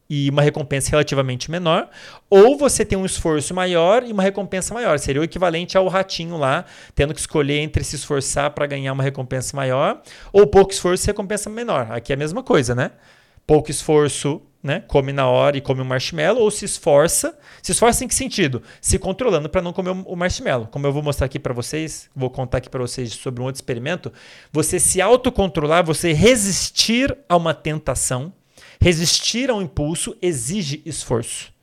e uma recompensa relativamente menor, ou você tem um esforço maior e uma recompensa maior. Seria o equivalente ao ratinho lá, tendo que escolher entre se esforçar para ganhar uma recompensa maior, ou pouco esforço e recompensa menor. Aqui é a mesma coisa, né? Pouco esforço, né? Come na hora e come um marshmallow, ou se esforça. Se esforça em que sentido? Se controlando para não comer o marshmallow. Como eu vou mostrar aqui para vocês, vou contar aqui para vocês sobre um outro experimento. Você se autocontrolar, você resistir a uma tentação Resistir ao impulso exige esforço.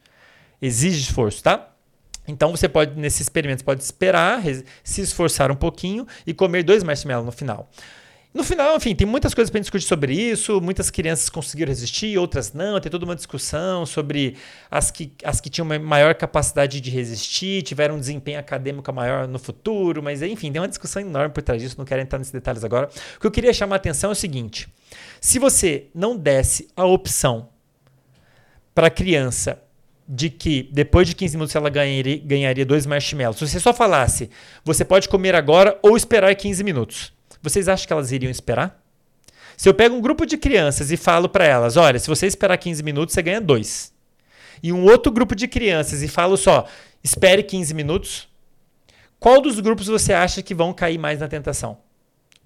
Exige esforço, tá? Então você pode, nesse experimento, pode esperar, se esforçar um pouquinho e comer dois marshmallows no final. No final, enfim, tem muitas coisas para discutir sobre isso. Muitas crianças conseguiram resistir, outras não. Tem toda uma discussão sobre as que, as que tinham maior capacidade de resistir, tiveram um desempenho acadêmico maior no futuro. Mas, enfim, tem uma discussão enorme por trás disso. Não quero entrar nesses detalhes agora. O que eu queria chamar a atenção é o seguinte: se você não desse a opção para a criança de que depois de 15 minutos ela ganharia, ganharia dois marshmallows, se você só falasse, você pode comer agora ou esperar 15 minutos, vocês acham que elas iriam esperar? Se eu pego um grupo de crianças e falo para elas, olha, se você esperar 15 minutos, você ganha dois. E um outro grupo de crianças e falo só, espere 15 minutos, qual dos grupos você acha que vão cair mais na tentação?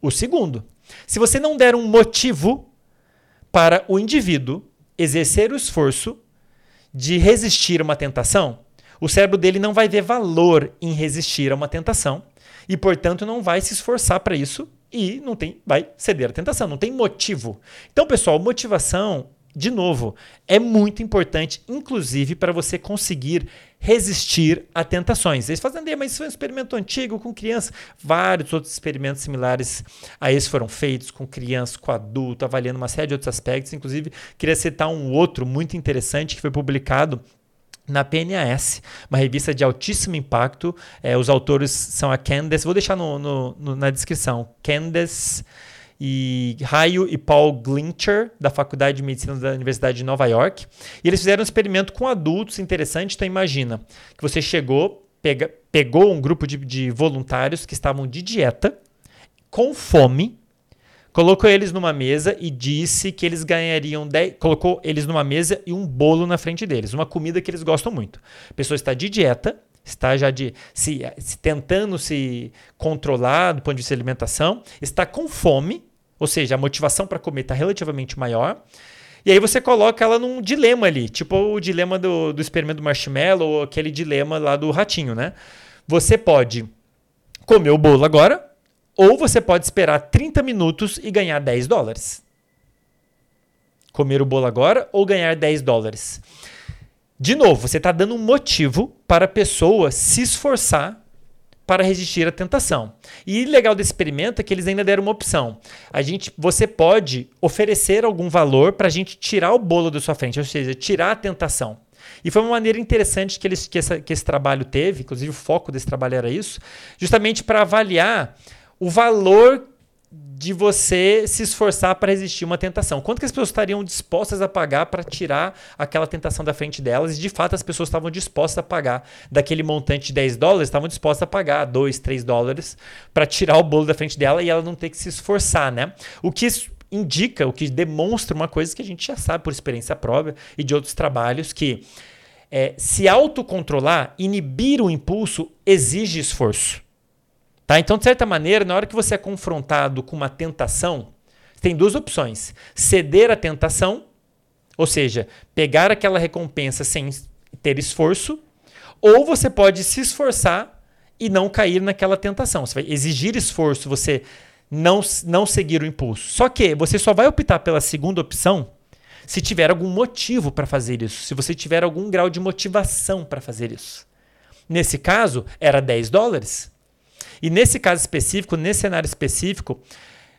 O segundo. Se você não der um motivo para o indivíduo exercer o esforço de resistir a uma tentação, o cérebro dele não vai ver valor em resistir a uma tentação e, portanto, não vai se esforçar para isso e não tem, vai ceder à tentação, não tem motivo. Então, pessoal, motivação de novo, é muito importante, inclusive para você conseguir resistir a tentações. Eles fazem, mas isso foi um experimento antigo com crianças. Vários outros experimentos similares a esse foram feitos com crianças, com adulto, avaliando uma série de outros aspectos. Inclusive, queria citar um outro muito interessante que foi publicado na PNAS, uma revista de altíssimo impacto. É, os autores são a Candace, vou deixar no, no, no, na descrição, Candace e Raio e Paul Glincher, da Faculdade de Medicina da Universidade de Nova York. E eles fizeram um experimento com adultos interessante. Então, imagina que você chegou, pega, pegou um grupo de, de voluntários que estavam de dieta, com fome, colocou eles numa mesa e disse que eles ganhariam 10, colocou eles numa mesa e um bolo na frente deles, uma comida que eles gostam muito. A pessoa está de dieta, está já de se, se tentando se controlar do ponto de vista de alimentação, está com fome ou seja, a motivação para comer está relativamente maior. E aí você coloca ela num dilema ali, tipo o dilema do, do experimento do marshmallow ou aquele dilema lá do ratinho, né? Você pode comer o bolo agora, ou você pode esperar 30 minutos e ganhar 10 dólares. Comer o bolo agora ou ganhar 10 dólares. De novo, você está dando um motivo para a pessoa se esforçar para resistir à tentação. E legal desse experimento é que eles ainda deram uma opção. A gente, você pode oferecer algum valor para a gente tirar o bolo da sua frente, ou seja, tirar a tentação. E foi uma maneira interessante que, eles, que, essa, que esse trabalho teve, inclusive o foco desse trabalho era isso, justamente para avaliar o valor de você se esforçar para resistir uma tentação. Quanto que as pessoas estariam dispostas a pagar para tirar aquela tentação da frente delas? E de fato as pessoas estavam dispostas a pagar daquele montante de 10 dólares, estavam dispostas a pagar 2, 3 dólares para tirar o bolo da frente dela e ela não ter que se esforçar, né? O que indica, o que demonstra uma coisa que a gente já sabe por experiência própria e de outros trabalhos que é, se autocontrolar, inibir o impulso exige esforço. Tá? Então, de certa maneira, na hora que você é confrontado com uma tentação, tem duas opções: ceder à tentação, ou seja, pegar aquela recompensa sem ter esforço, ou você pode se esforçar e não cair naquela tentação. Você vai exigir esforço, você não, não seguir o impulso. Só que você só vai optar pela segunda opção se tiver algum motivo para fazer isso, se você tiver algum grau de motivação para fazer isso. Nesse caso, era 10 dólares. E nesse caso específico, nesse cenário específico,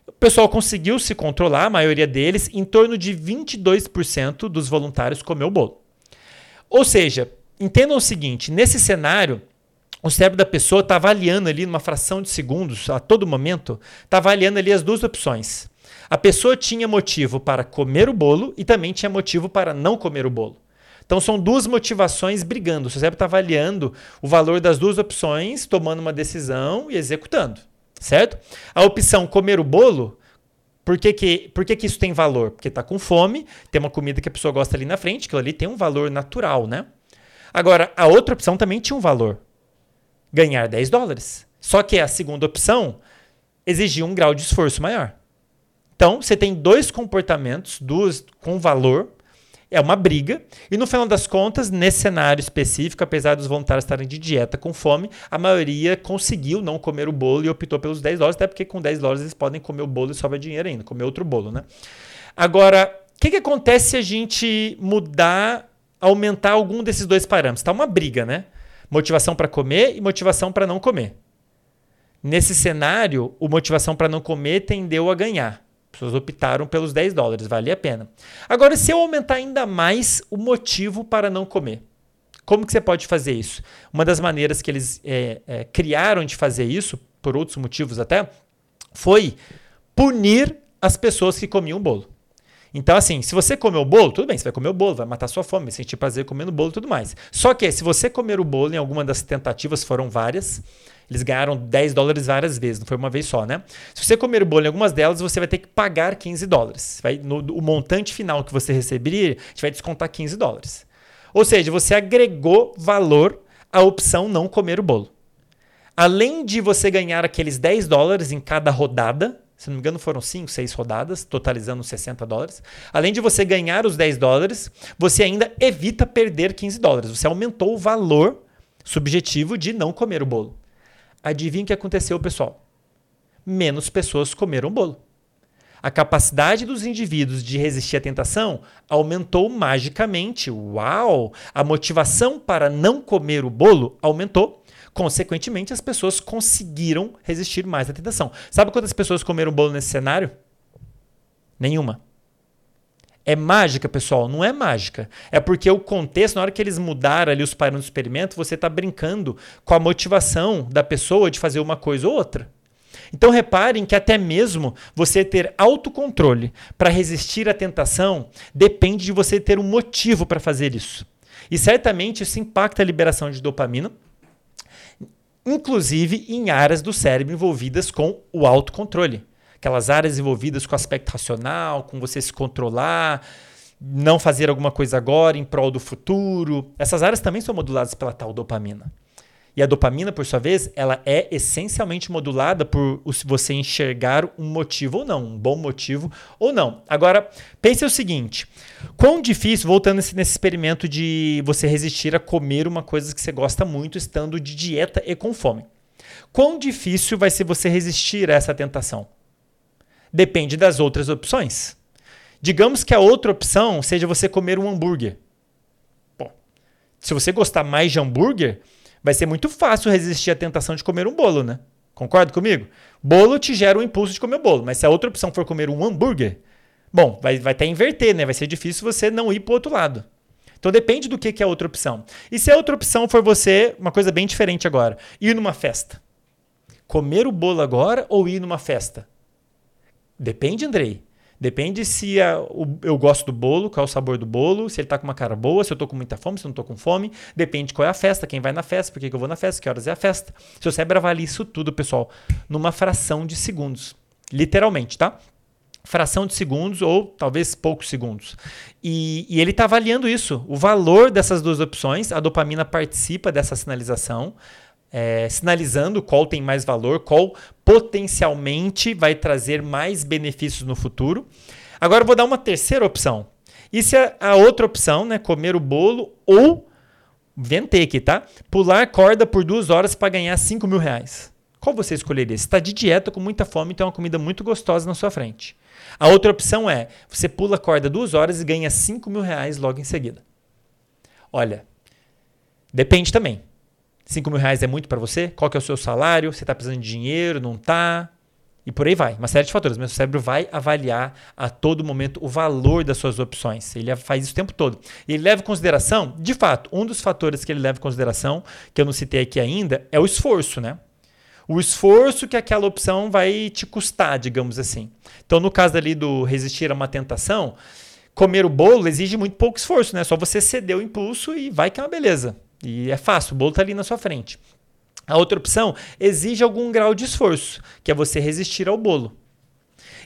o pessoal conseguiu se controlar, a maioria deles, em torno de 22% dos voluntários comeu o bolo. Ou seja, entendam o seguinte: nesse cenário, o cérebro da pessoa está avaliando ali numa fração de segundos, a todo momento, está avaliando ali as duas opções. A pessoa tinha motivo para comer o bolo e também tinha motivo para não comer o bolo. Então são duas motivações brigando. O seu cérebro está avaliando o valor das duas opções, tomando uma decisão e executando, certo? A opção comer o bolo, por que, que, por que, que isso tem valor? Porque está com fome, tem uma comida que a pessoa gosta ali na frente, que ali tem um valor natural, né? Agora, a outra opção também tinha um valor. Ganhar 10 dólares. Só que a segunda opção exigia um grau de esforço maior. Então, você tem dois comportamentos, duas com valor, é uma briga, e no final das contas, nesse cenário específico, apesar dos voluntários estarem de dieta com fome, a maioria conseguiu não comer o bolo e optou pelos 10 dólares, até porque com 10 dólares eles podem comer o bolo e sobra dinheiro ainda, comer outro bolo, né? Agora, o que, que acontece se a gente mudar, aumentar algum desses dois parâmetros? Está uma briga, né? Motivação para comer e motivação para não comer. Nesse cenário, o motivação para não comer tendeu a ganhar pessoas optaram pelos 10 dólares, vale a pena. Agora, se eu aumentar ainda mais o motivo para não comer, como que você pode fazer isso? Uma das maneiras que eles é, é, criaram de fazer isso, por outros motivos até, foi punir as pessoas que comiam o bolo. Então, assim, se você comer o bolo, tudo bem, você vai comer o bolo, vai matar sua fome, sentir prazer comendo o bolo e tudo mais. Só que se você comer o bolo, em alguma das tentativas foram várias, eles ganharam 10 dólares várias vezes, não foi uma vez só, né? Se você comer o bolo em algumas delas, você vai ter que pagar 15 dólares. Vai, no, o montante final que você receber, a gente vai descontar 15 dólares. Ou seja, você agregou valor à opção não comer o bolo. Além de você ganhar aqueles 10 dólares em cada rodada, se não me engano, foram 5, 6 rodadas, totalizando 60 dólares. Além de você ganhar os 10 dólares, você ainda evita perder 15 dólares. Você aumentou o valor subjetivo de não comer o bolo. Adivinha o que aconteceu, pessoal? Menos pessoas comeram bolo. A capacidade dos indivíduos de resistir à tentação aumentou magicamente. Uau! A motivação para não comer o bolo aumentou Consequentemente, as pessoas conseguiram resistir mais à tentação. Sabe quantas pessoas comeram bolo nesse cenário? Nenhuma. É mágica, pessoal? Não é mágica. É porque o contexto, na hora que eles mudaram ali os parâmetros do experimento, você está brincando com a motivação da pessoa de fazer uma coisa ou outra. Então reparem que até mesmo você ter autocontrole para resistir à tentação depende de você ter um motivo para fazer isso. E certamente isso impacta a liberação de dopamina, inclusive em áreas do cérebro envolvidas com o autocontrole. Aquelas áreas envolvidas com o aspecto racional, com você se controlar, não fazer alguma coisa agora em prol do futuro. Essas áreas também são moduladas pela tal dopamina. E a dopamina, por sua vez, ela é essencialmente modulada por você enxergar um motivo ou não, um bom motivo ou não. Agora, pense o seguinte: quão difícil, voltando nesse, experimento de você resistir a comer uma coisa que você gosta muito, estando de dieta e com fome. Quão difícil vai ser você resistir a essa tentação? Depende das outras opções. Digamos que a outra opção seja você comer um hambúrguer. Bom, se você gostar mais de hambúrguer, vai ser muito fácil resistir à tentação de comer um bolo, né? Concorda comigo? Bolo te gera o impulso de comer o bolo, mas se a outra opção for comer um hambúrguer, bom, vai, vai até inverter, né? Vai ser difícil você não ir para o outro lado. Então depende do que, que é a outra opção. E se a outra opção for você, uma coisa bem diferente agora, ir numa festa. Comer o bolo agora ou ir numa festa? Depende, Andrei. Depende se a, o, eu gosto do bolo, qual é o sabor do bolo, se ele está com uma cara boa, se eu estou com muita fome, se eu não estou com fome. Depende qual é a festa, quem vai na festa, por que, que eu vou na festa, que horas é a festa. Seu cérebro avalia isso tudo, pessoal, numa fração de segundos. Literalmente, tá? fração de segundos ou talvez poucos segundos. E, e ele está avaliando isso, o valor dessas duas opções. A dopamina participa dessa sinalização é, sinalizando qual tem mais valor, qual potencialmente vai trazer mais benefícios no futuro. Agora eu vou dar uma terceira opção. E se a, outra opção, né, comer o bolo ou ventei aqui, tá? Pular corda por duas horas para ganhar 5 mil reais. Qual você escolheria? Você está de dieta com muita fome e tem uma comida muito gostosa na sua frente. A outra opção é você pula corda duas horas e ganha 5 mil reais logo em seguida. Olha, depende também. 5 mil reais é muito para você? Qual que é o seu salário? Você está precisando de dinheiro? Não está? E por aí vai. Uma série de fatores. Mas o cérebro vai avaliar a todo momento o valor das suas opções. Ele faz isso o tempo todo. E ele leva em consideração, de fato, um dos fatores que ele leva em consideração, que eu não citei aqui ainda, é o esforço, né? O esforço que aquela opção vai te custar, digamos assim. Então, no caso ali do resistir a uma tentação, comer o bolo exige muito pouco esforço, né? Só você ceder o impulso e vai que é uma beleza. E é fácil, o bolo está ali na sua frente. A outra opção exige algum grau de esforço, que é você resistir ao bolo.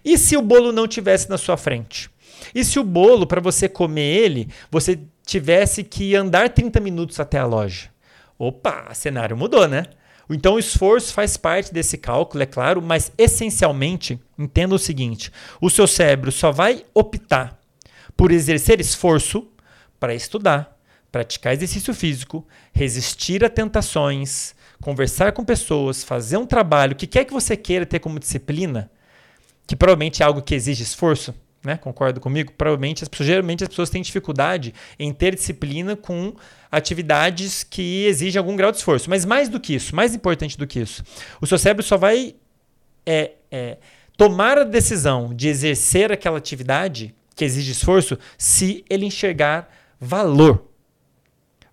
E se o bolo não tivesse na sua frente? E se o bolo, para você comer ele, você tivesse que andar 30 minutos até a loja? Opa, cenário mudou, né? Então o esforço faz parte desse cálculo, é claro, mas essencialmente, entenda o seguinte: o seu cérebro só vai optar por exercer esforço para estudar, praticar exercício físico, resistir a tentações, conversar com pessoas, fazer um trabalho que quer que você queira ter como disciplina, que provavelmente é algo que exige esforço, né? Concorda comigo? Provavelmente as geralmente as pessoas têm dificuldade em ter disciplina com atividades que exigem algum grau de esforço. Mas mais do que isso, mais importante do que isso, o seu cérebro só vai é, é, tomar a decisão de exercer aquela atividade que exige esforço se ele enxergar valor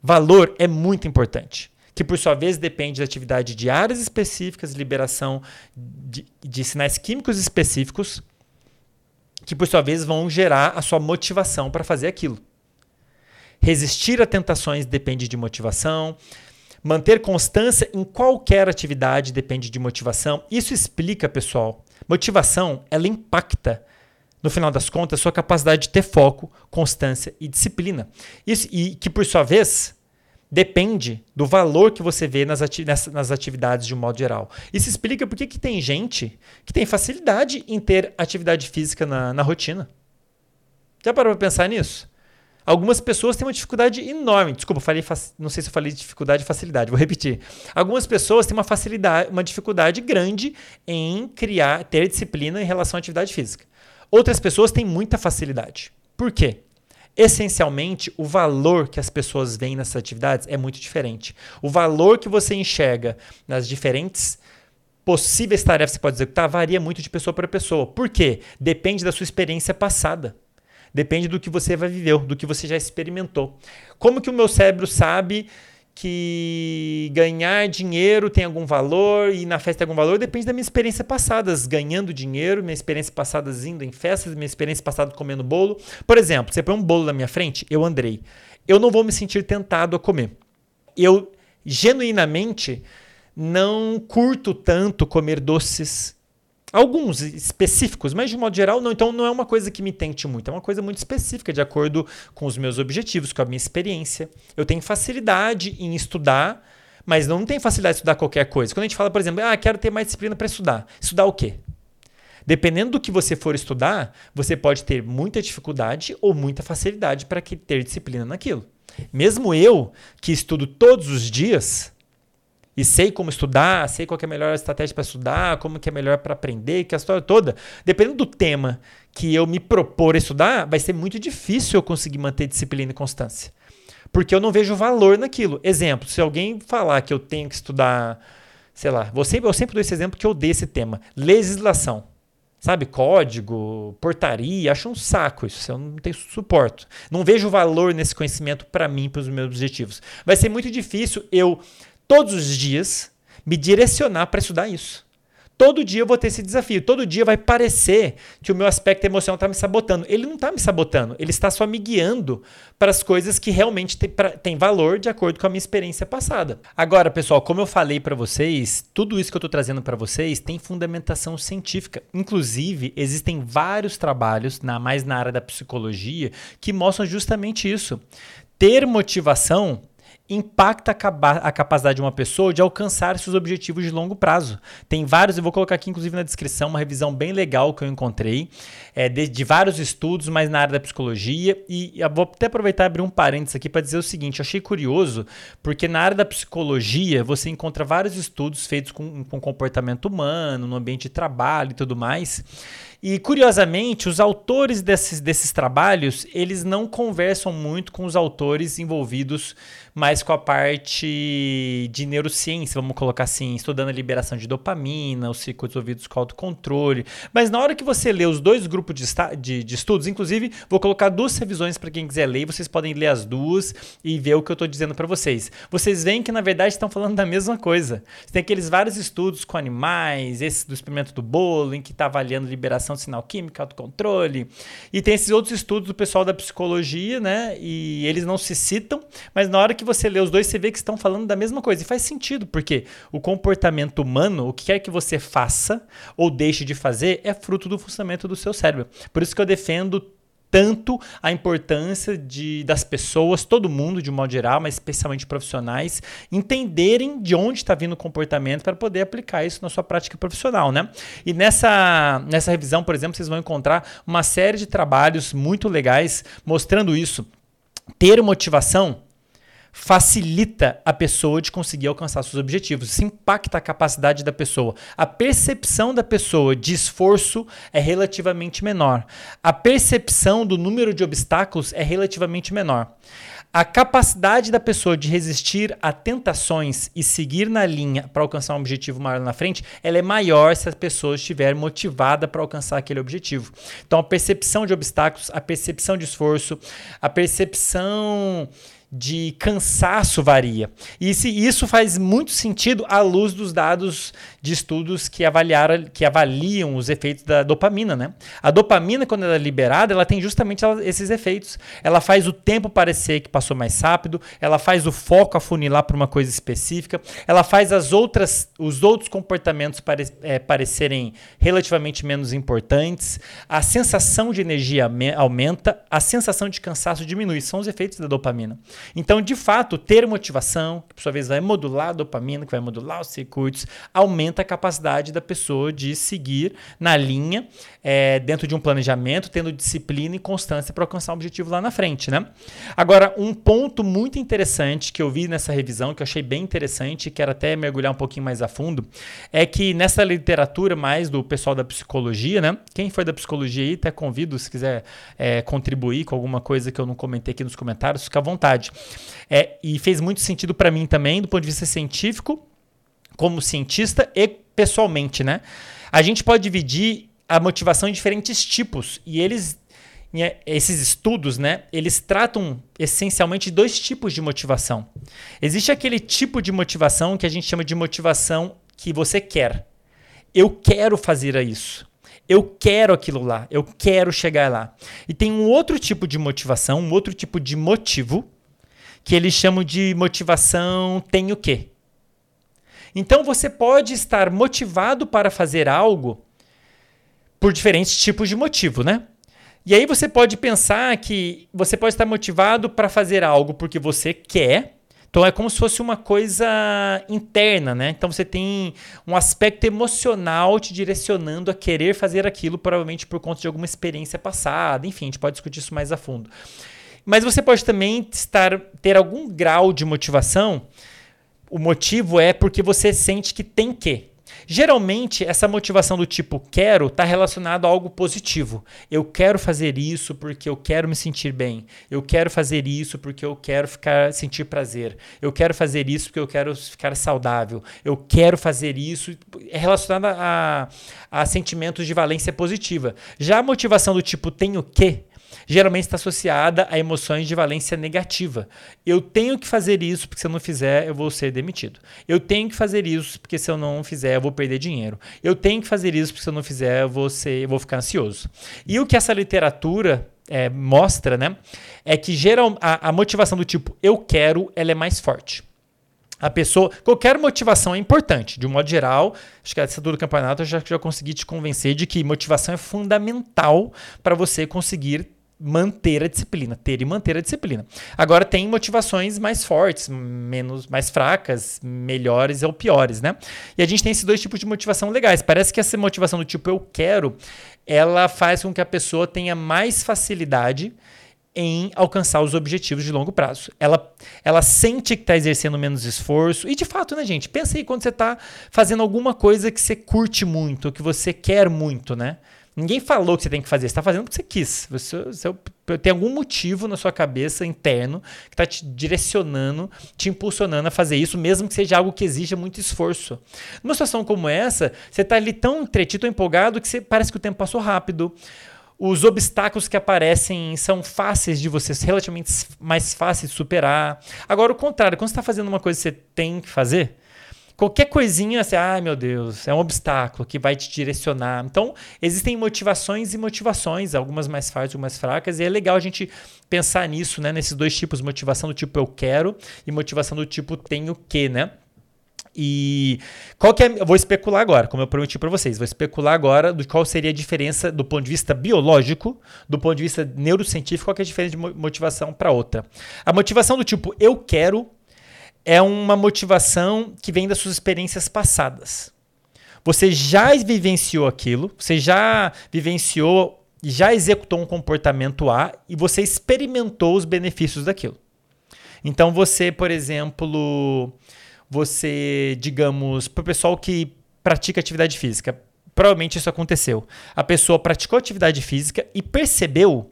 Valor é muito importante, que por sua vez depende da atividade de áreas específicas, liberação de, de sinais químicos específicos, que por sua vez vão gerar a sua motivação para fazer aquilo. Resistir a tentações depende de motivação. Manter constância em qualquer atividade depende de motivação. Isso explica, pessoal. Motivação, ela impacta no final das contas, sua capacidade de ter foco, constância e disciplina. Isso, e que, por sua vez, depende do valor que você vê nas, ati nas atividades de um modo geral. Isso explica por que tem gente que tem facilidade em ter atividade física na, na rotina. Já parou para pensar nisso? Algumas pessoas têm uma dificuldade enorme. Desculpa, falei não sei se eu falei dificuldade e facilidade, vou repetir. Algumas pessoas têm uma facilidade, uma dificuldade grande em criar, ter disciplina em relação à atividade física. Outras pessoas têm muita facilidade. Por quê? Essencialmente, o valor que as pessoas veem nessas atividades é muito diferente. O valor que você enxerga nas diferentes possíveis tarefas que você pode executar varia muito de pessoa para pessoa. Por quê? Depende da sua experiência passada. Depende do que você vai viver, do que você já experimentou. Como que o meu cérebro sabe que ganhar dinheiro tem algum valor e na festa tem algum valor depende da minha experiência passada, ganhando dinheiro, minha experiência passada indo em festas, minha experiência passada comendo bolo. Por exemplo, você põe um bolo na minha frente, eu andrei. Eu não vou me sentir tentado a comer. Eu genuinamente não curto tanto comer doces Alguns específicos, mas de modo geral não. Então não é uma coisa que me tente muito, é uma coisa muito específica, de acordo com os meus objetivos, com a minha experiência. Eu tenho facilidade em estudar, mas não tenho facilidade de estudar qualquer coisa. Quando a gente fala, por exemplo, ah, quero ter mais disciplina para estudar. Estudar o quê? Dependendo do que você for estudar, você pode ter muita dificuldade ou muita facilidade para ter disciplina naquilo. Mesmo eu, que estudo todos os dias, e sei como estudar, sei qual é a melhor estratégia para estudar, como que é melhor para aprender, que a história toda, dependendo do tema que eu me propor estudar, vai ser muito difícil eu conseguir manter disciplina e constância. Porque eu não vejo valor naquilo. Exemplo, se alguém falar que eu tenho que estudar, sei lá, sempre, eu sempre dou esse exemplo que eu odeio esse tema, legislação. Sabe, código, portaria, acho um saco isso, eu não tenho suporto. Não vejo valor nesse conhecimento para mim, para os meus objetivos. Vai ser muito difícil eu todos os dias me direcionar para estudar isso. Todo dia eu vou ter esse desafio. Todo dia vai parecer que o meu aspecto emocional está me sabotando. Ele não está me sabotando, ele está só me guiando para as coisas que realmente têm valor de acordo com a minha experiência passada. Agora, pessoal, como eu falei para vocês, tudo isso que eu estou trazendo para vocês tem fundamentação científica. Inclusive, existem vários trabalhos, na, mais na área da psicologia, que mostram justamente isso. Ter motivação impacta a capacidade de uma pessoa de alcançar seus objetivos de longo prazo. Tem vários, eu vou colocar aqui inclusive na descrição uma revisão bem legal que eu encontrei, é, de, de, vários estudos, mas na área da psicologia. E vou até aproveitar e abrir um parênteses aqui para dizer o seguinte: eu achei curioso, porque na área da psicologia você encontra vários estudos feitos com, com comportamento humano, no ambiente de trabalho e tudo mais. E curiosamente, os autores desses, desses trabalhos, eles não conversam muito com os autores envolvidos mais com a parte de neurociência, vamos colocar assim, estudando a liberação de dopamina, os circuitos ouvidos com autocontrole. Mas na hora que você lê os dois grupos de, de, de estudos, inclusive, vou colocar duas revisões para quem quiser ler, vocês podem ler as duas e ver o que eu estou dizendo para vocês. Vocês veem que, na verdade, estão falando da mesma coisa. Tem aqueles vários estudos com animais, esse do experimento do bolo, em que está avaliando liberação de sinal químico, autocontrole. E tem esses outros estudos do pessoal da psicologia, né? E eles não se citam, mas na hora que que você lê os dois, você vê que estão falando da mesma coisa. E faz sentido, porque o comportamento humano, o que quer que você faça ou deixe de fazer, é fruto do funcionamento do seu cérebro. Por isso que eu defendo tanto a importância de, das pessoas, todo mundo de um modo geral, mas especialmente profissionais, entenderem de onde está vindo o comportamento para poder aplicar isso na sua prática profissional, né? E nessa, nessa revisão, por exemplo, vocês vão encontrar uma série de trabalhos muito legais mostrando isso. Ter motivação facilita a pessoa de conseguir alcançar seus objetivos. Isso impacta a capacidade da pessoa. A percepção da pessoa de esforço é relativamente menor. A percepção do número de obstáculos é relativamente menor. A capacidade da pessoa de resistir a tentações e seguir na linha para alcançar um objetivo maior na frente, ela é maior se a pessoa estiver motivada para alcançar aquele objetivo. Então, a percepção de obstáculos, a percepção de esforço, a percepção de cansaço varia. E se isso faz muito sentido à luz dos dados de estudos que avaliaram, que avaliam os efeitos da dopamina, né? A dopamina, quando ela é liberada, ela tem justamente esses efeitos. Ela faz o tempo parecer que passou mais rápido, ela faz o foco afunilar para uma coisa específica, ela faz as outras, os outros comportamentos pare, é, parecerem relativamente menos importantes, a sensação de energia aumenta, a sensação de cansaço diminui. São os efeitos da dopamina. Então, de fato, ter motivação, que por sua vez vai modular a dopamina, que vai modular os circuitos, aumenta a capacidade da pessoa de seguir na linha, é, dentro de um planejamento, tendo disciplina e constância para alcançar um objetivo lá na frente. Né? Agora, um ponto muito interessante que eu vi nessa revisão, que eu achei bem interessante, e quero até mergulhar um pouquinho mais a fundo, é que nessa literatura mais do pessoal da psicologia, né? Quem for da psicologia aí, até convido, se quiser é, contribuir com alguma coisa que eu não comentei aqui nos comentários, fica à vontade. É, e fez muito sentido para mim também, do ponto de vista científico, como cientista e pessoalmente, né? A gente pode dividir a motivação em diferentes tipos e eles esses estudos, né, eles tratam essencialmente dois tipos de motivação. Existe aquele tipo de motivação que a gente chama de motivação que você quer. Eu quero fazer isso. Eu quero aquilo lá. Eu quero chegar lá. E tem um outro tipo de motivação, um outro tipo de motivo que eles chamam de motivação tem o quê? Então você pode estar motivado para fazer algo por diferentes tipos de motivo, né? E aí você pode pensar que você pode estar motivado para fazer algo porque você quer. Então é como se fosse uma coisa interna, né? Então você tem um aspecto emocional te direcionando a querer fazer aquilo, provavelmente por conta de alguma experiência passada. Enfim, a gente pode discutir isso mais a fundo. Mas você pode também estar, ter algum grau de motivação. O motivo é porque você sente que tem que. Geralmente, essa motivação do tipo quero está relacionado a algo positivo. Eu quero fazer isso porque eu quero me sentir bem. Eu quero fazer isso porque eu quero ficar sentir prazer. Eu quero fazer isso porque eu quero ficar saudável. Eu quero fazer isso. É relacionado a, a sentimentos de valência positiva. Já a motivação do tipo tenho que geralmente está associada a emoções de valência negativa. Eu tenho que fazer isso porque se eu não fizer eu vou ser demitido. Eu tenho que fazer isso porque se eu não fizer eu vou perder dinheiro. Eu tenho que fazer isso porque se eu não fizer eu vou, ser, eu vou ficar ansioso. E o que essa literatura é, mostra, né, é que geral, a, a motivação do tipo eu quero, ela é mais forte. A pessoa, qualquer motivação é importante, de um modo geral. Acho que essa do campeonato eu já, já consegui te convencer de que motivação é fundamental para você conseguir manter a disciplina, ter e manter a disciplina. Agora tem motivações mais fortes, menos mais fracas, melhores ou piores, né? E a gente tem esses dois tipos de motivação legais. Parece que essa motivação do tipo eu quero, ela faz com que a pessoa tenha mais facilidade em alcançar os objetivos de longo prazo. Ela, ela sente que está exercendo menos esforço. E de fato, né, gente? Pensa aí quando você está fazendo alguma coisa que você curte muito, que você quer muito, né? Ninguém falou que você tem que fazer, você está fazendo porque você quis. Você, você, tem algum motivo na sua cabeça interno que está te direcionando, te impulsionando a fazer isso, mesmo que seja algo que exija muito esforço. Numa situação como essa, você está ali tão entretido, tão empolgado, que você, parece que o tempo passou rápido. Os obstáculos que aparecem são fáceis de você, relativamente mais fáceis de superar. Agora, o contrário, quando você está fazendo uma coisa que você tem que fazer, qualquer coisinha, você, ai meu Deus, é um obstáculo que vai te direcionar. Então, existem motivações e motivações, algumas mais fortes, algumas fracas, e é legal a gente pensar nisso, né? Nesses dois tipos, motivação do tipo eu quero e motivação do tipo tenho que, né? E qual que é, eu vou especular agora, como eu prometi para vocês, vou especular agora do qual seria a diferença do ponto de vista biológico, do ponto de vista neurocientífico, qual que é a diferença de motivação para outra. A motivação do tipo eu quero é uma motivação que vem das suas experiências passadas. Você já vivenciou aquilo, você já vivenciou, já executou um comportamento A e você experimentou os benefícios daquilo. Então você, por exemplo, você, digamos, para o pessoal que pratica atividade física, provavelmente isso aconteceu. A pessoa praticou atividade física e percebeu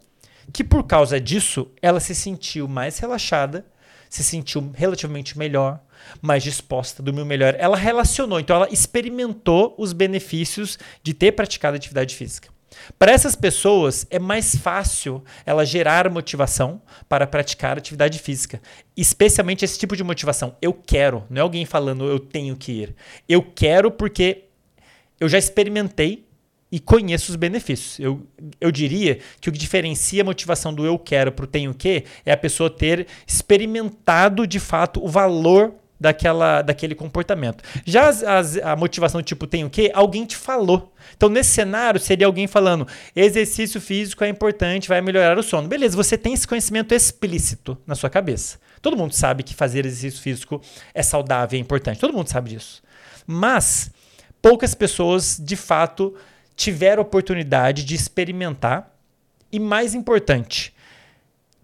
que por causa disso ela se sentiu mais relaxada, se sentiu relativamente melhor, mais disposta, dormiu melhor. Ela relacionou, então ela experimentou os benefícios de ter praticado atividade física. Para essas pessoas é mais fácil ela gerar motivação para praticar atividade física, especialmente esse tipo de motivação. Eu quero, não é alguém falando eu tenho que ir. Eu quero porque eu já experimentei e conheço os benefícios. Eu, eu diria que o que diferencia a motivação do eu quero para o tenho que é a pessoa ter experimentado de fato o valor daquela, daquele comportamento. Já as, as, a motivação tipo tem o quê? Alguém te falou. Então, nesse cenário, seria alguém falando: exercício físico é importante, vai melhorar o sono. Beleza, você tem esse conhecimento explícito na sua cabeça. Todo mundo sabe que fazer exercício físico é saudável, é importante. Todo mundo sabe disso. Mas poucas pessoas, de fato, tiveram a oportunidade de experimentar e, mais importante,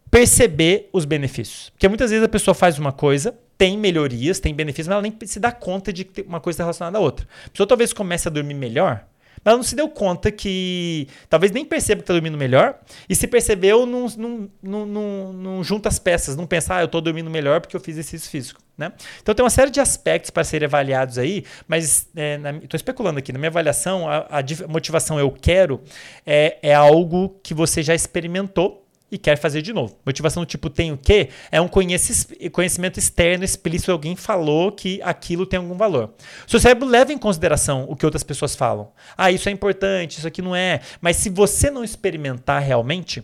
perceber os benefícios. Porque muitas vezes a pessoa faz uma coisa, tem melhorias, tem benefícios, mas ela nem se dá conta de que uma coisa está relacionada à outra. A pessoa talvez comece a dormir melhor, ela não se deu conta que. Talvez nem perceba que está dormindo melhor. E se percebeu, não, não, não, não, não junta as peças, não pensa, ah, eu estou dormindo melhor porque eu fiz exercício físico. Né? Então tem uma série de aspectos para serem avaliados aí, mas estou é, especulando aqui. Na minha avaliação, a, a motivação eu quero é, é algo que você já experimentou e quer fazer de novo. Motivação do tipo tem o quê? É um conhecimento externo explícito, alguém falou que aquilo tem algum valor. Seu cérebro leva em consideração o que outras pessoas falam. Ah, isso é importante, isso aqui não é. Mas se você não experimentar realmente,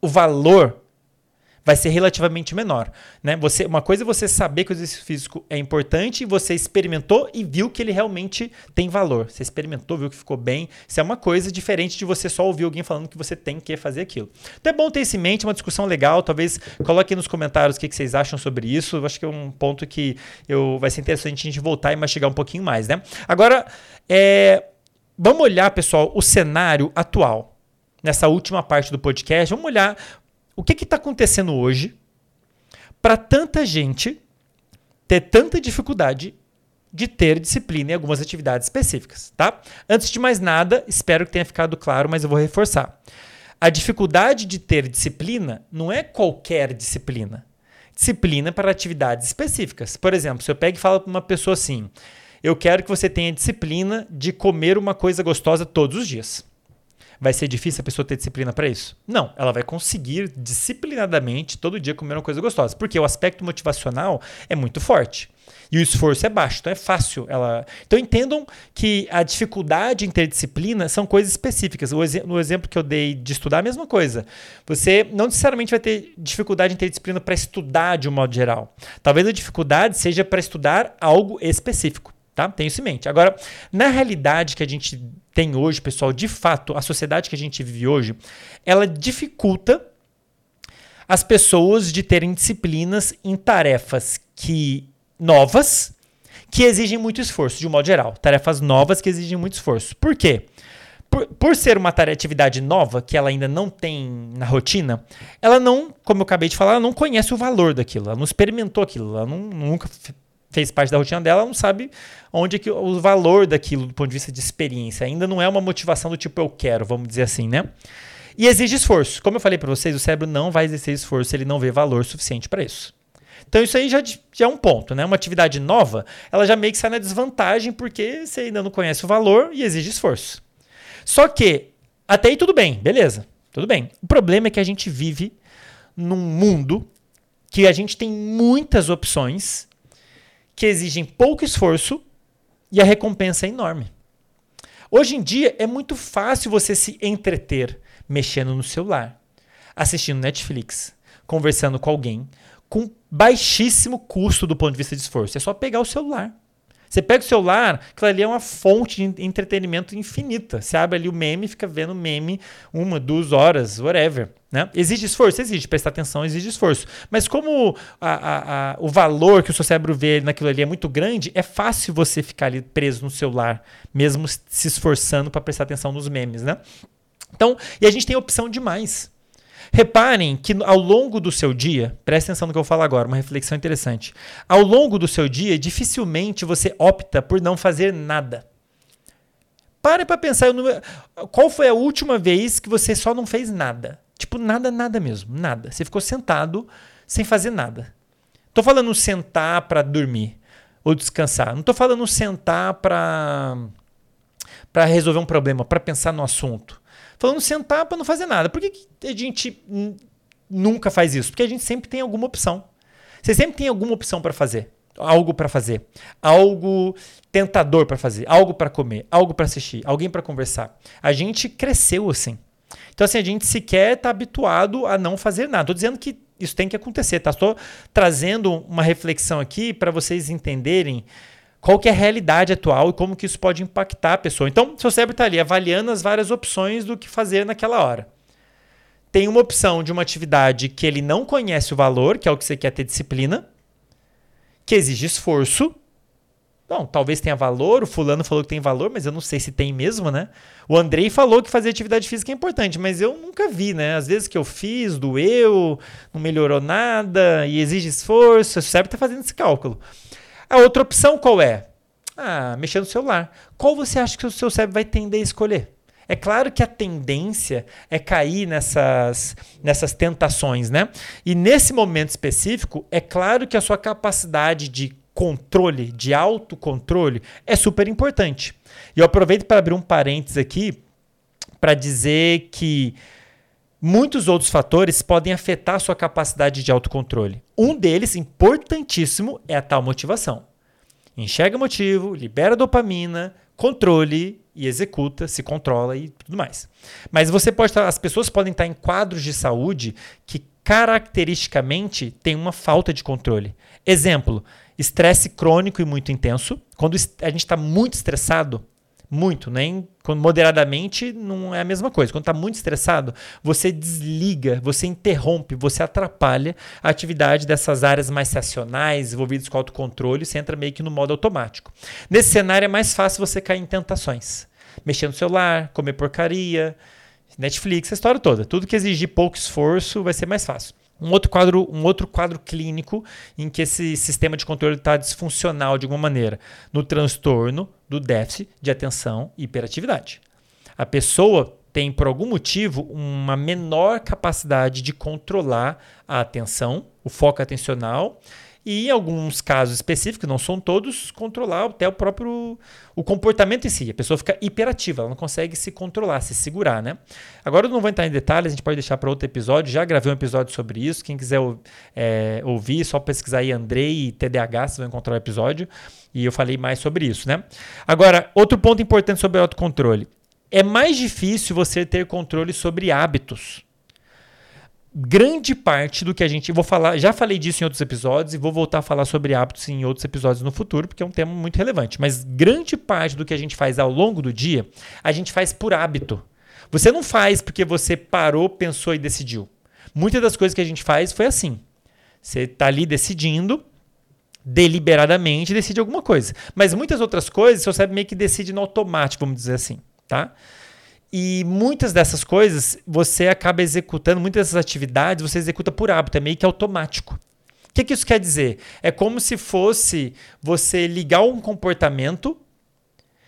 o valor vai ser relativamente menor. Né? Você, uma coisa é você saber que o exercício físico é importante você experimentou e viu que ele realmente tem valor. Você experimentou, viu que ficou bem. Isso é uma coisa diferente de você só ouvir alguém falando que você tem que fazer aquilo. Então é bom ter isso em mente, uma discussão legal. Talvez coloque nos comentários o que, que vocês acham sobre isso. Eu acho que é um ponto que eu, vai ser interessante a gente voltar e mastigar um pouquinho mais. Né? Agora, é, vamos olhar, pessoal, o cenário atual nessa última parte do podcast, vamos olhar o que está acontecendo hoje para tanta gente ter tanta dificuldade de ter disciplina em algumas atividades específicas, tá? Antes de mais nada, espero que tenha ficado claro, mas eu vou reforçar. A dificuldade de ter disciplina não é qualquer disciplina. Disciplina para atividades específicas. Por exemplo, se eu pego e falo para uma pessoa assim: eu quero que você tenha disciplina de comer uma coisa gostosa todos os dias. Vai ser difícil a pessoa ter disciplina para isso? Não, ela vai conseguir disciplinadamente todo dia comer uma coisa gostosa, porque o aspecto motivacional é muito forte. E o esforço é baixo, então é fácil. Ela... Então entendam que a dificuldade em ter disciplina são coisas específicas. No exemplo que eu dei de estudar, a mesma coisa. Você não necessariamente vai ter dificuldade em ter disciplina para estudar de um modo geral. Talvez a dificuldade seja para estudar algo específico. Tá? Tenho isso em mente. Agora, na realidade que a gente tem hoje, pessoal, de fato, a sociedade que a gente vive hoje, ela dificulta as pessoas de terem disciplinas em tarefas que novas, que exigem muito esforço, de um modo geral. Tarefas novas que exigem muito esforço. Por quê? Por, por ser uma atividade nova, que ela ainda não tem na rotina, ela não, como eu acabei de falar, ela não conhece o valor daquilo, ela não experimentou aquilo, ela não, nunca fez parte da rotina dela, ela não sabe onde é que o valor daquilo do ponto de vista de experiência. Ainda não é uma motivação do tipo eu quero, vamos dizer assim, né? E exige esforço. Como eu falei para vocês, o cérebro não vai exercer esforço se ele não vê valor suficiente para isso. Então isso aí já, já, é um ponto, né? Uma atividade nova, ela já meio que sai na desvantagem porque você ainda não conhece o valor e exige esforço. Só que até aí tudo bem, beleza, tudo bem. O problema é que a gente vive num mundo que a gente tem muitas opções que exigem pouco esforço e a recompensa é enorme. Hoje em dia é muito fácil você se entreter mexendo no celular, assistindo Netflix, conversando com alguém, com baixíssimo custo do ponto de vista de esforço. É só pegar o celular. Você pega o celular, aquilo ali é uma fonte de entretenimento infinita. Você abre ali o meme fica vendo meme uma, duas horas, whatever. Né? Exige esforço? Exige. Prestar atenção exige esforço. Mas como a, a, a, o valor que o seu cérebro vê naquilo ali é muito grande, é fácil você ficar ali preso no celular, mesmo se esforçando para prestar atenção nos memes. Né? Então, e a gente tem opção demais. Reparem que ao longo do seu dia, preste atenção no que eu falar agora, uma reflexão interessante. Ao longo do seu dia, dificilmente você opta por não fazer nada. Pare para pensar, qual foi a última vez que você só não fez nada? Tipo, nada, nada mesmo, nada. Você ficou sentado sem fazer nada. Tô falando sentar para dormir ou descansar. Não tô falando sentar para para resolver um problema, para pensar no assunto falando sentar para não fazer nada. Por que, que a gente nunca faz isso? Porque a gente sempre tem alguma opção. Você sempre tem alguma opção para fazer. Algo para fazer, algo tentador para fazer, algo para comer, algo para assistir, alguém para conversar. A gente cresceu assim. Então, assim, a gente sequer está habituado a não fazer nada. Estou dizendo que isso tem que acontecer, tá? Estou trazendo uma reflexão aqui para vocês entenderem qual que é a realidade atual e como que isso pode impactar a pessoa. Então, seu cérebro está ali avaliando as várias opções do que fazer naquela hora. Tem uma opção de uma atividade que ele não conhece o valor, que é o que você quer ter disciplina, que exige esforço. Bom, talvez tenha valor, o fulano falou que tem valor, mas eu não sei se tem mesmo, né? O Andrei falou que fazer atividade física é importante, mas eu nunca vi, né? Às vezes que eu fiz, doeu, não melhorou nada e exige esforço, o cérebro está fazendo esse cálculo. A outra opção qual é? Ah, mexer no celular. Qual você acha que o seu cérebro vai tender a escolher? É claro que a tendência é cair nessas, nessas tentações, né? E nesse momento específico, é claro que a sua capacidade de controle, de autocontrole, é super importante. E eu aproveito para abrir um parênteses aqui para dizer que muitos outros fatores podem afetar sua capacidade de autocontrole. Um deles, importantíssimo, é a tal motivação. Enxerga motivo, libera dopamina, controle e executa, se controla e tudo mais. Mas você pode estar, as pessoas podem estar em quadros de saúde que caracteristicamente têm uma falta de controle. Exemplo, estresse crônico e muito intenso. Quando a gente está muito estressado, muito, nem quando moderadamente não é a mesma coisa. Quando está muito estressado, você desliga, você interrompe, você atrapalha a atividade dessas áreas mais racionais, envolvidas com autocontrole, você entra meio que no modo automático. Nesse cenário é mais fácil você cair em tentações. Mexer no celular, comer porcaria, Netflix, a história toda. Tudo que exigir pouco esforço vai ser mais fácil um outro quadro, um outro quadro clínico em que esse sistema de controle está disfuncional de alguma maneira, no transtorno do déficit de atenção e hiperatividade. A pessoa tem, por algum motivo, uma menor capacidade de controlar a atenção, o foco atencional e em alguns casos específicos, não são todos, controlar até o próprio o comportamento em si. A pessoa fica hiperativa, ela não consegue se controlar, se segurar, né? Agora eu não vou entrar em detalhes, a gente pode deixar para outro episódio. Já gravei um episódio sobre isso. Quem quiser é, ouvir, só pesquisar aí Andrei e TDAH, vocês vão encontrar o episódio. E eu falei mais sobre isso, né? Agora, outro ponto importante sobre o autocontrole. É mais difícil você ter controle sobre hábitos grande parte do que a gente. Vou falar, já falei disso em outros episódios e vou voltar a falar sobre hábitos em outros episódios no futuro, porque é um tema muito relevante. Mas grande parte do que a gente faz ao longo do dia, a gente faz por hábito. Você não faz porque você parou, pensou e decidiu. Muitas das coisas que a gente faz foi assim. Você está ali decidindo, deliberadamente decide alguma coisa. Mas muitas outras coisas, seu cérebro meio que decide no automático, vamos dizer assim, tá? E muitas dessas coisas você acaba executando, muitas dessas atividades você executa por hábito, é meio que automático. O que, que isso quer dizer? É como se fosse você ligar um comportamento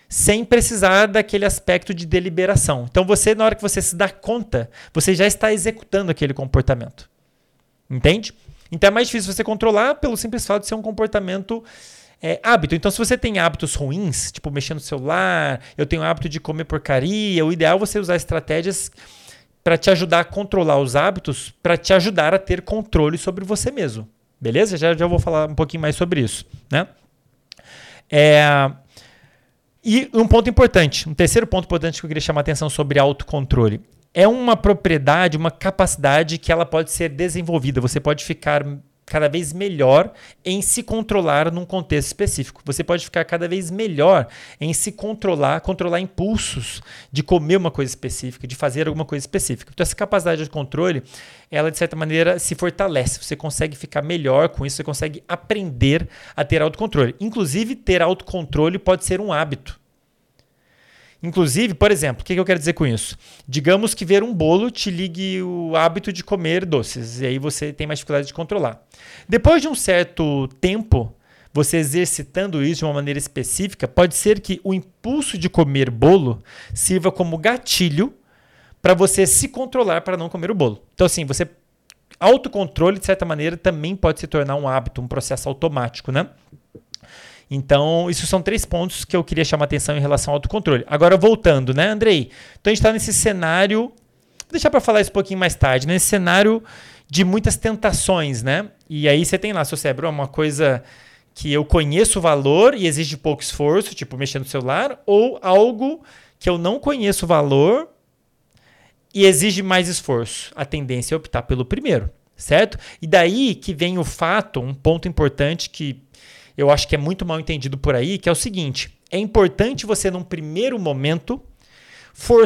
sem precisar daquele aspecto de deliberação. Então você, na hora que você se dá conta, você já está executando aquele comportamento. Entende? Então é mais difícil você controlar pelo simples fato de ser um comportamento é, hábito. Então, se você tem hábitos ruins, tipo mexer no celular, eu tenho hábito de comer porcaria, o ideal é você usar estratégias para te ajudar a controlar os hábitos, para te ajudar a ter controle sobre você mesmo. Beleza? Já, já vou falar um pouquinho mais sobre isso. Né? É, e um ponto importante, um terceiro ponto importante que eu queria chamar a atenção sobre autocontrole. É uma propriedade, uma capacidade que ela pode ser desenvolvida. Você pode ficar cada vez melhor em se controlar num contexto específico. Você pode ficar cada vez melhor em se controlar, controlar impulsos de comer uma coisa específica, de fazer alguma coisa específica. Então essa capacidade de controle, ela de certa maneira se fortalece. Você consegue ficar melhor com isso, você consegue aprender a ter autocontrole. Inclusive ter autocontrole pode ser um hábito. Inclusive, por exemplo, o que eu quero dizer com isso? Digamos que ver um bolo te ligue o hábito de comer doces, e aí você tem mais dificuldade de controlar. Depois de um certo tempo, você exercitando isso de uma maneira específica, pode ser que o impulso de comer bolo sirva como gatilho para você se controlar para não comer o bolo. Então, assim, você. Autocontrole, de certa maneira, também pode se tornar um hábito, um processo automático, né? Então, isso são três pontos que eu queria chamar atenção em relação ao autocontrole. Agora, voltando, né, Andrei? Então, a gente está nesse cenário. Vou deixar para falar isso um pouquinho mais tarde, nesse cenário de muitas tentações, né? E aí você tem lá, seu cérebro, é uma coisa que eu conheço o valor e exige pouco esforço, tipo mexer no celular, ou algo que eu não conheço o valor e exige mais esforço. A tendência é optar pelo primeiro, certo? E daí que vem o fato, um ponto importante que eu acho que é muito mal entendido por aí, que é o seguinte: é importante você, num primeiro momento, for,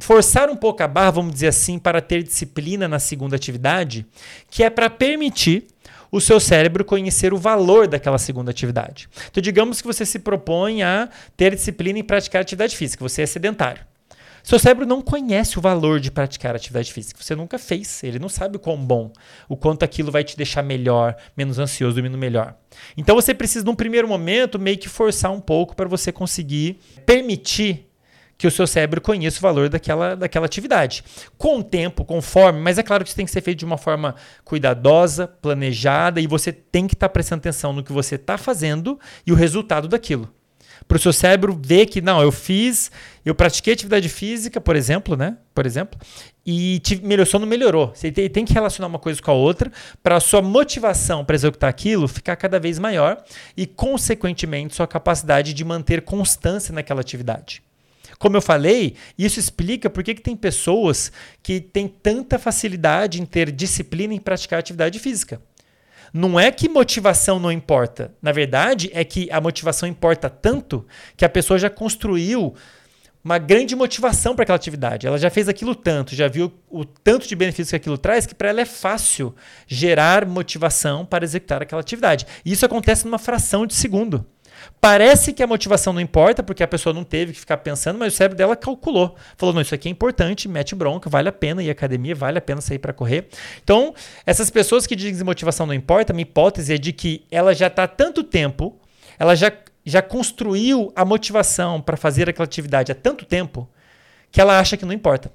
forçar um pouco a barra, vamos dizer assim, para ter disciplina na segunda atividade, que é para permitir o seu cérebro conhecer o valor daquela segunda atividade. Então, digamos que você se propõe a ter disciplina em praticar atividade física, você é sedentário. Seu cérebro não conhece o valor de praticar atividade física. Você nunca fez. Ele não sabe o quão bom, o quanto aquilo vai te deixar melhor, menos ansioso, dormindo melhor. Então você precisa, num primeiro momento, meio que forçar um pouco para você conseguir permitir que o seu cérebro conheça o valor daquela, daquela atividade. Com o tempo, conforme, mas é claro que isso tem que ser feito de uma forma cuidadosa, planejada, e você tem que estar tá prestando atenção no que você está fazendo e o resultado daquilo para o seu cérebro ver que, não, eu fiz, eu pratiquei atividade física, por exemplo, né? Por exemplo, e te, melhorou, não melhorou. Você tem, tem que relacionar uma coisa com a outra para a sua motivação para executar aquilo ficar cada vez maior e, consequentemente, sua capacidade de manter constância naquela atividade. Como eu falei, isso explica por que tem pessoas que têm tanta facilidade em ter disciplina em praticar atividade física. Não é que motivação não importa. Na verdade, é que a motivação importa tanto que a pessoa já construiu uma grande motivação para aquela atividade. Ela já fez aquilo tanto, já viu o tanto de benefícios que aquilo traz, que para ela é fácil gerar motivação para executar aquela atividade. E isso acontece numa fração de segundo. Parece que a motivação não importa, porque a pessoa não teve que ficar pensando, mas o cérebro dela calculou. Falou: não, isso aqui é importante, mete bronca, vale a pena ir à academia, vale a pena sair para correr. Então, essas pessoas que dizem que motivação não importa, minha hipótese é de que ela já está há tanto tempo, ela já, já construiu a motivação para fazer aquela atividade há tanto tempo, que ela acha que não importa.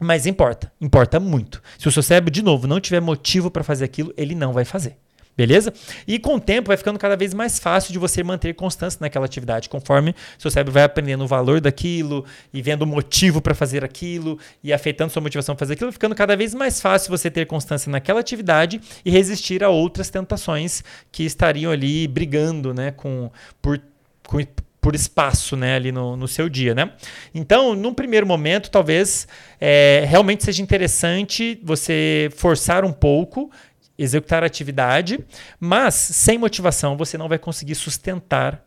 Mas importa, importa muito. Se o seu cérebro, de novo, não tiver motivo para fazer aquilo, ele não vai fazer. Beleza? E com o tempo vai ficando cada vez mais fácil de você manter constância naquela atividade, conforme seu cérebro vai aprendendo o valor daquilo e vendo o motivo para fazer aquilo e afetando sua motivação para fazer aquilo, ficando cada vez mais fácil você ter constância naquela atividade e resistir a outras tentações que estariam ali brigando, né, com por, com, por espaço né, ali no, no seu dia. Né? Então, num primeiro momento, talvez é, realmente seja interessante você forçar um pouco, executar a atividade, mas sem motivação você não vai conseguir sustentar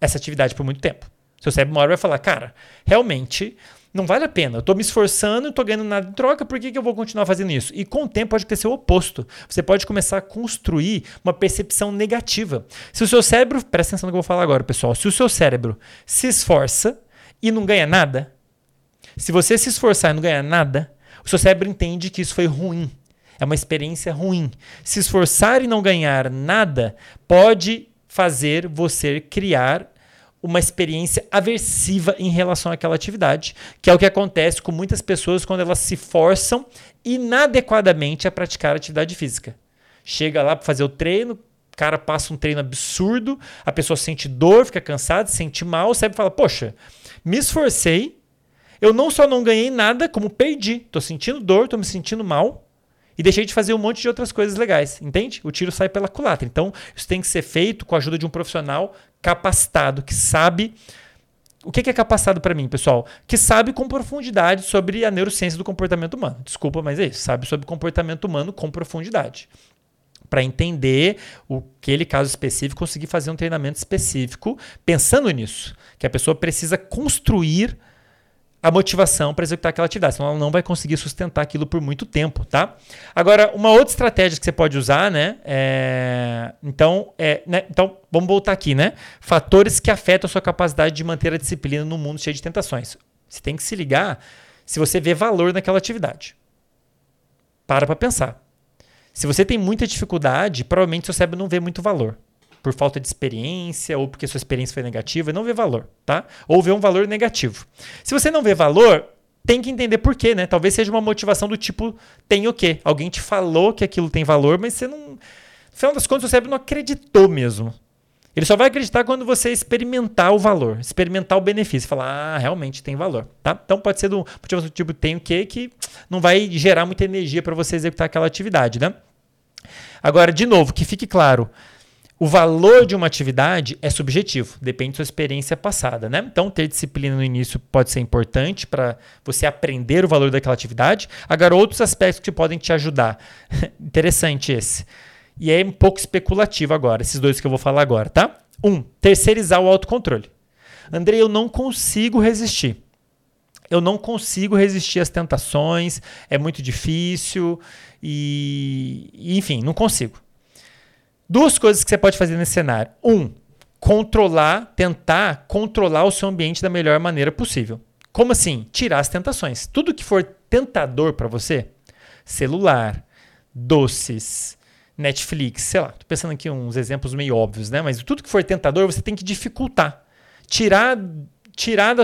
essa atividade por muito tempo. Seu cérebro uma hora vai falar, cara, realmente não vale a pena. Eu estou me esforçando, não estou ganhando nada em troca, por que, que eu vou continuar fazendo isso? E com o tempo pode acontecer o oposto. Você pode começar a construir uma percepção negativa. Se o seu cérebro, presta atenção no que eu vou falar agora, pessoal. Se o seu cérebro se esforça e não ganha nada, se você se esforçar e não ganhar nada, o seu cérebro entende que isso foi ruim. É uma experiência ruim. Se esforçar e não ganhar nada pode fazer você criar uma experiência aversiva em relação àquela atividade, que é o que acontece com muitas pessoas quando elas se forçam inadequadamente a praticar atividade física. Chega lá para fazer o treino, o cara passa um treino absurdo, a pessoa sente dor, fica cansada, sente mal, cérebro fala: Poxa, me esforcei, eu não só não ganhei nada, como perdi. Estou sentindo dor, estou me sentindo mal e deixei de fazer um monte de outras coisas legais, entende? O tiro sai pela culatra. Então, isso tem que ser feito com a ajuda de um profissional capacitado, que sabe. O que é capacitado para mim, pessoal? Que sabe com profundidade sobre a neurociência do comportamento humano. Desculpa, mas é isso. Sabe sobre comportamento humano com profundidade. Para entender o aquele caso específico, conseguir fazer um treinamento específico pensando nisso. Que a pessoa precisa construir a motivação para executar aquela atividade, senão ela não vai conseguir sustentar aquilo por muito tempo, tá? Agora, uma outra estratégia que você pode usar, né? É... Então, é, né? então, vamos voltar aqui, né? Fatores que afetam a sua capacidade de manter a disciplina no mundo cheio de tentações. Você tem que se ligar se você vê valor naquela atividade. Para para pensar. Se você tem muita dificuldade, provavelmente seu cérebro não vê muito valor por falta de experiência ou porque sua experiência foi negativa, não vê valor, tá? Ou vê um valor negativo. Se você não vê valor, tem que entender por quê, né? Talvez seja uma motivação do tipo, tem o quê? Alguém te falou que aquilo tem valor, mas você não. No final das contas, o cérebro não acreditou mesmo. Ele só vai acreditar quando você experimentar o valor, experimentar o benefício, falar, ah, realmente tem valor, tá? Então pode ser do motivação do tipo, tem o quê? Que não vai gerar muita energia para você executar aquela atividade, né? Agora, de novo, que fique claro, o valor de uma atividade é subjetivo, depende da sua experiência passada, né? Então, ter disciplina no início pode ser importante para você aprender o valor daquela atividade. Agora, outros aspectos que podem te ajudar. Interessante esse. E é um pouco especulativo agora, esses dois que eu vou falar agora, tá? Um, terceirizar o autocontrole. Andrei, eu não consigo resistir. Eu não consigo resistir às tentações, é muito difícil e, enfim, não consigo. Duas coisas que você pode fazer nesse cenário. Um, controlar, tentar controlar o seu ambiente da melhor maneira possível. Como assim? Tirar as tentações. Tudo que for tentador para você, celular, doces, Netflix, sei lá, tô pensando aqui uns exemplos meio óbvios, né? Mas tudo que for tentador, você tem que dificultar. Tirar tirar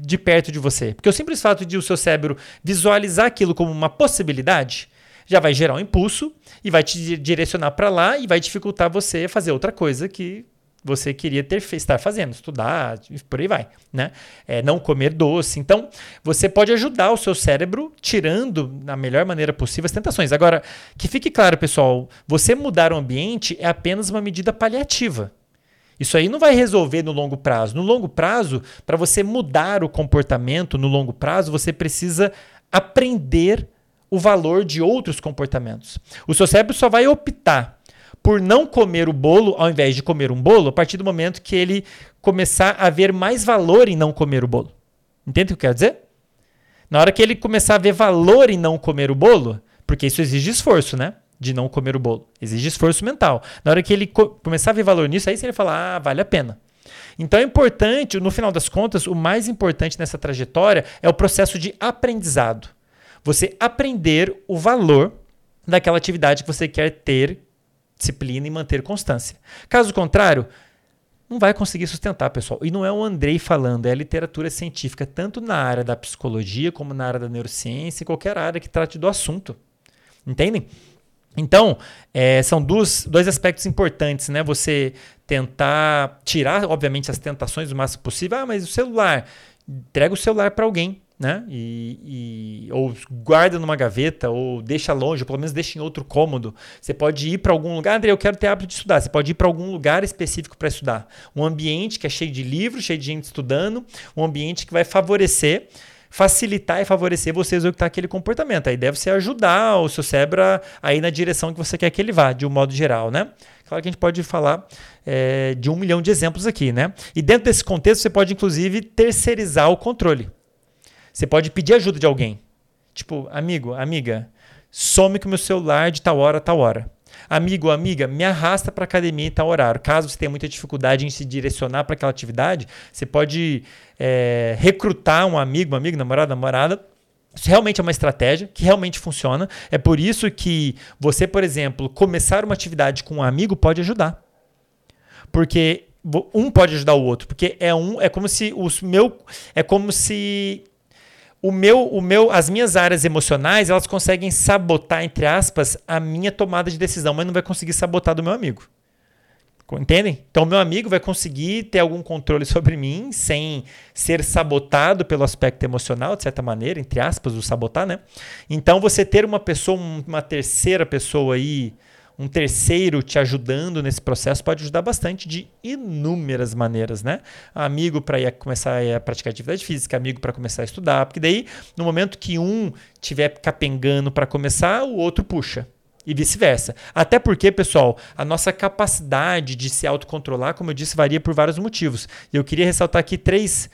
de perto de você. Porque o simples fato de o seu cérebro visualizar aquilo como uma possibilidade, já vai gerar um impulso e vai te direcionar para lá e vai dificultar você fazer outra coisa que você queria ter estar fazendo, estudar, por aí vai, né? É, não comer doce. Então, você pode ajudar o seu cérebro tirando da melhor maneira possível as tentações. Agora, que fique claro, pessoal, você mudar o ambiente é apenas uma medida paliativa. Isso aí não vai resolver no longo prazo. No longo prazo, para você mudar o comportamento no longo prazo, você precisa aprender o valor de outros comportamentos. O seu cérebro só vai optar por não comer o bolo ao invés de comer um bolo a partir do momento que ele começar a ver mais valor em não comer o bolo. Entende o que eu quero dizer? Na hora que ele começar a ver valor em não comer o bolo, porque isso exige esforço, né? De não comer o bolo. Exige esforço mental. Na hora que ele co começar a ver valor nisso, aí vai falar, ah, vale a pena. Então é importante, no final das contas, o mais importante nessa trajetória é o processo de aprendizado você aprender o valor daquela atividade que você quer ter disciplina e manter constância. Caso contrário, não vai conseguir sustentar, pessoal. E não é o Andrei falando, é a literatura científica, tanto na área da psicologia, como na área da neurociência, qualquer área que trate do assunto. Entendem? Então, é, são dois, dois aspectos importantes, né? Você tentar tirar, obviamente, as tentações o máximo possível. Ah, mas o celular, entrega o celular para alguém né? E, e, ou guarda numa gaveta, ou deixa longe, ou pelo menos deixa em outro cômodo. Você pode ir para algum lugar, André, eu quero ter hábito de estudar. Você pode ir para algum lugar específico para estudar. Um ambiente que é cheio de livros, cheio de gente estudando, um ambiente que vai favorecer facilitar e favorecer você executar aquele comportamento. Aí deve ser ajudar o seu cérebro a, ir na direção que você quer que ele vá, de um modo geral, né? Claro que a gente pode falar é, de um milhão de exemplos aqui, né? E dentro desse contexto, você pode, inclusive, terceirizar o controle. Você pode pedir ajuda de alguém. Tipo, amigo, amiga, some com o meu celular de tal hora tal hora. Amigo, amiga, me arrasta para academia em tal horário. Caso você tenha muita dificuldade em se direcionar para aquela atividade, você pode é, recrutar um amigo, uma amiga, namorado, namorada. Isso realmente é uma estratégia que realmente funciona. É por isso que você, por exemplo, começar uma atividade com um amigo pode ajudar. Porque um pode ajudar o outro, porque é um, é como se os meu, é como se o meu, o meu, as minhas áreas emocionais, elas conseguem sabotar, entre aspas, a minha tomada de decisão, mas não vai conseguir sabotar do meu amigo. Entendem? Então, meu amigo vai conseguir ter algum controle sobre mim sem ser sabotado pelo aspecto emocional, de certa maneira, entre aspas, o sabotar, né? Então, você ter uma pessoa, uma terceira pessoa aí, um terceiro te ajudando nesse processo pode ajudar bastante de inúmeras maneiras, né? Amigo para começar a praticar atividade física, amigo para começar a estudar, porque daí no momento que um tiver capengando para começar, o outro puxa. E vice-versa. Até porque, pessoal, a nossa capacidade de se autocontrolar, como eu disse, varia por vários motivos. E eu queria ressaltar aqui três,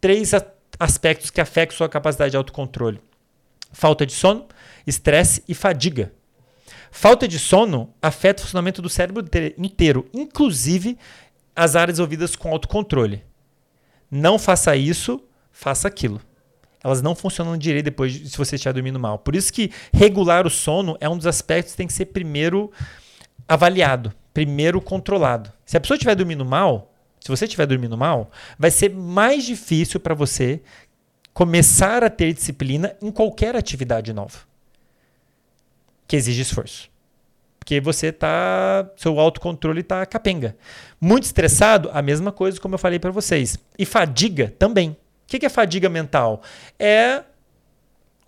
três aspectos que afetam sua capacidade de autocontrole: falta de sono, estresse e fadiga. Falta de sono afeta o funcionamento do cérebro inteiro, inclusive as áreas envolvidas com autocontrole. Não faça isso, faça aquilo. Elas não funcionam direito depois se você estiver dormindo mal. Por isso que regular o sono é um dos aspectos que tem que ser primeiro avaliado, primeiro controlado. Se a pessoa estiver dormindo mal, se você estiver dormindo mal, vai ser mais difícil para você começar a ter disciplina em qualquer atividade nova que exige esforço. Porque você tá. Seu autocontrole está capenga. Muito estressado, a mesma coisa como eu falei para vocês. E fadiga também. O que é fadiga mental? É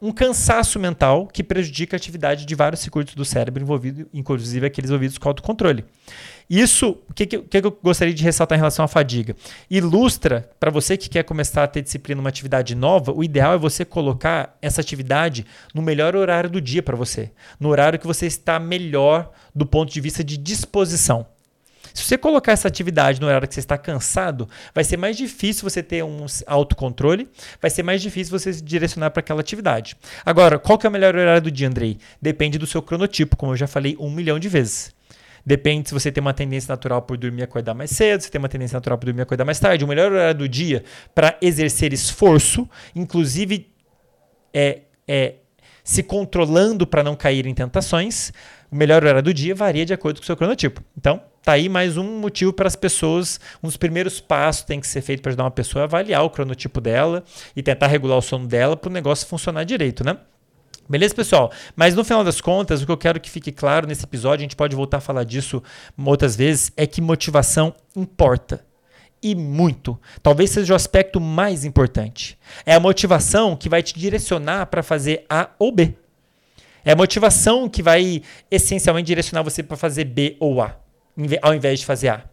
um cansaço mental que prejudica a atividade de vários circuitos do cérebro envolvido, inclusive aqueles envolvidos com autocontrole. Isso, o que, que, eu gostaria de ressaltar em relação à fadiga? Ilustra, para você que quer começar a ter disciplina numa atividade nova, o ideal é você colocar essa atividade no melhor horário do dia para você, no horário que você está melhor do ponto de vista de disposição. Se você colocar essa atividade no horário que você está cansado, vai ser mais difícil você ter um autocontrole, vai ser mais difícil você se direcionar para aquela atividade. Agora, qual que é o melhor horário do dia, Andrei? Depende do seu cronotipo, como eu já falei um milhão de vezes. Depende se você tem uma tendência natural por dormir e acordar mais cedo, se tem uma tendência natural por dormir e acordar mais tarde. O melhor horário do dia para exercer esforço, inclusive é, é se controlando para não cair em tentações, o melhor horário do dia varia de acordo com o seu cronotipo. Então, tá aí mais um motivo para as pessoas, um dos primeiros passos tem que ser feito para ajudar uma pessoa a avaliar o cronotipo dela e tentar regular o sono dela para o negócio funcionar direito, né? Beleza, pessoal? Mas no final das contas, o que eu quero que fique claro nesse episódio, a gente pode voltar a falar disso outras vezes, é que motivação importa. E muito. Talvez seja o aspecto mais importante. É a motivação que vai te direcionar para fazer A ou B. É a motivação que vai essencialmente direcionar você para fazer B ou A, ao invés de fazer A.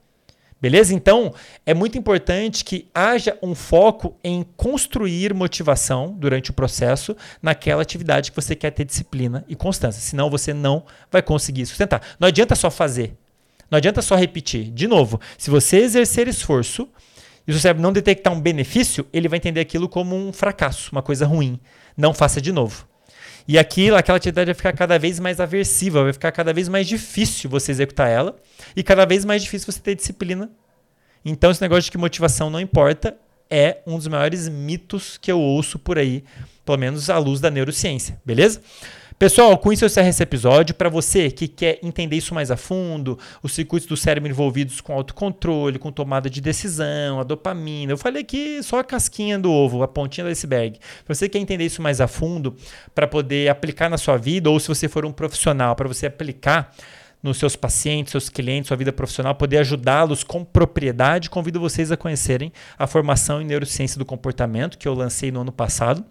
Beleza? Então, é muito importante que haja um foco em construir motivação durante o processo naquela atividade que você quer ter disciplina e constância. Senão, você não vai conseguir sustentar. Não adianta só fazer. Não adianta só repetir. De novo, se você exercer esforço e o cérebro não detectar um benefício, ele vai entender aquilo como um fracasso, uma coisa ruim. Não faça de novo. E aquilo, aquela atividade vai ficar cada vez mais aversiva, vai ficar cada vez mais difícil você executar ela e cada vez mais difícil você ter disciplina. Então, esse negócio de que motivação não importa é um dos maiores mitos que eu ouço por aí, pelo menos à luz da neurociência, beleza? Pessoal, com isso eu encerro esse episódio. Para você que quer entender isso mais a fundo, os circuitos do cérebro envolvidos com autocontrole, com tomada de decisão, a dopamina. Eu falei aqui só a casquinha do ovo, a pontinha do iceberg. Para você que quer entender isso mais a fundo, para poder aplicar na sua vida, ou se você for um profissional, para você aplicar nos seus pacientes, seus clientes, sua vida profissional, poder ajudá-los com propriedade, convido vocês a conhecerem a formação em neurociência do comportamento que eu lancei no ano passado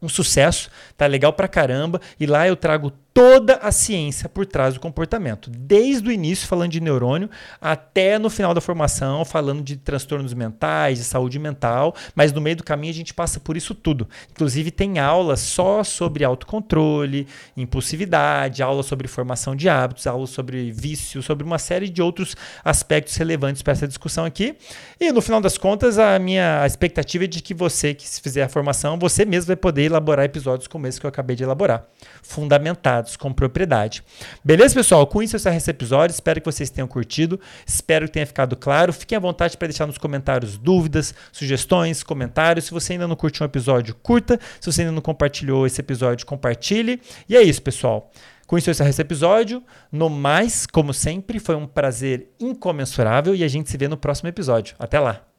um sucesso, tá legal pra caramba, e lá eu trago toda a ciência por trás do comportamento, desde o início falando de neurônio até no final da formação falando de transtornos mentais, de saúde mental, mas no meio do caminho a gente passa por isso tudo. Inclusive tem aulas só sobre autocontrole, impulsividade, aula sobre formação de hábitos, aula sobre vício, sobre uma série de outros aspectos relevantes para essa discussão aqui. E no final das contas, a minha expectativa é de que você que fizer a formação, você mesmo vai poder elaborar episódios como esse que eu acabei de elaborar, fundamentados com propriedade. Beleza, pessoal? Com isso eu encerro esse episódio. Espero que vocês tenham curtido. Espero que tenha ficado claro. Fiquem à vontade para deixar nos comentários dúvidas, sugestões, comentários. Se você ainda não curtiu um episódio, curta. Se você ainda não compartilhou esse episódio, compartilhe. E é isso, pessoal. Com isso eu encerro esse episódio. No mais, como sempre, foi um prazer incomensurável e a gente se vê no próximo episódio. Até lá!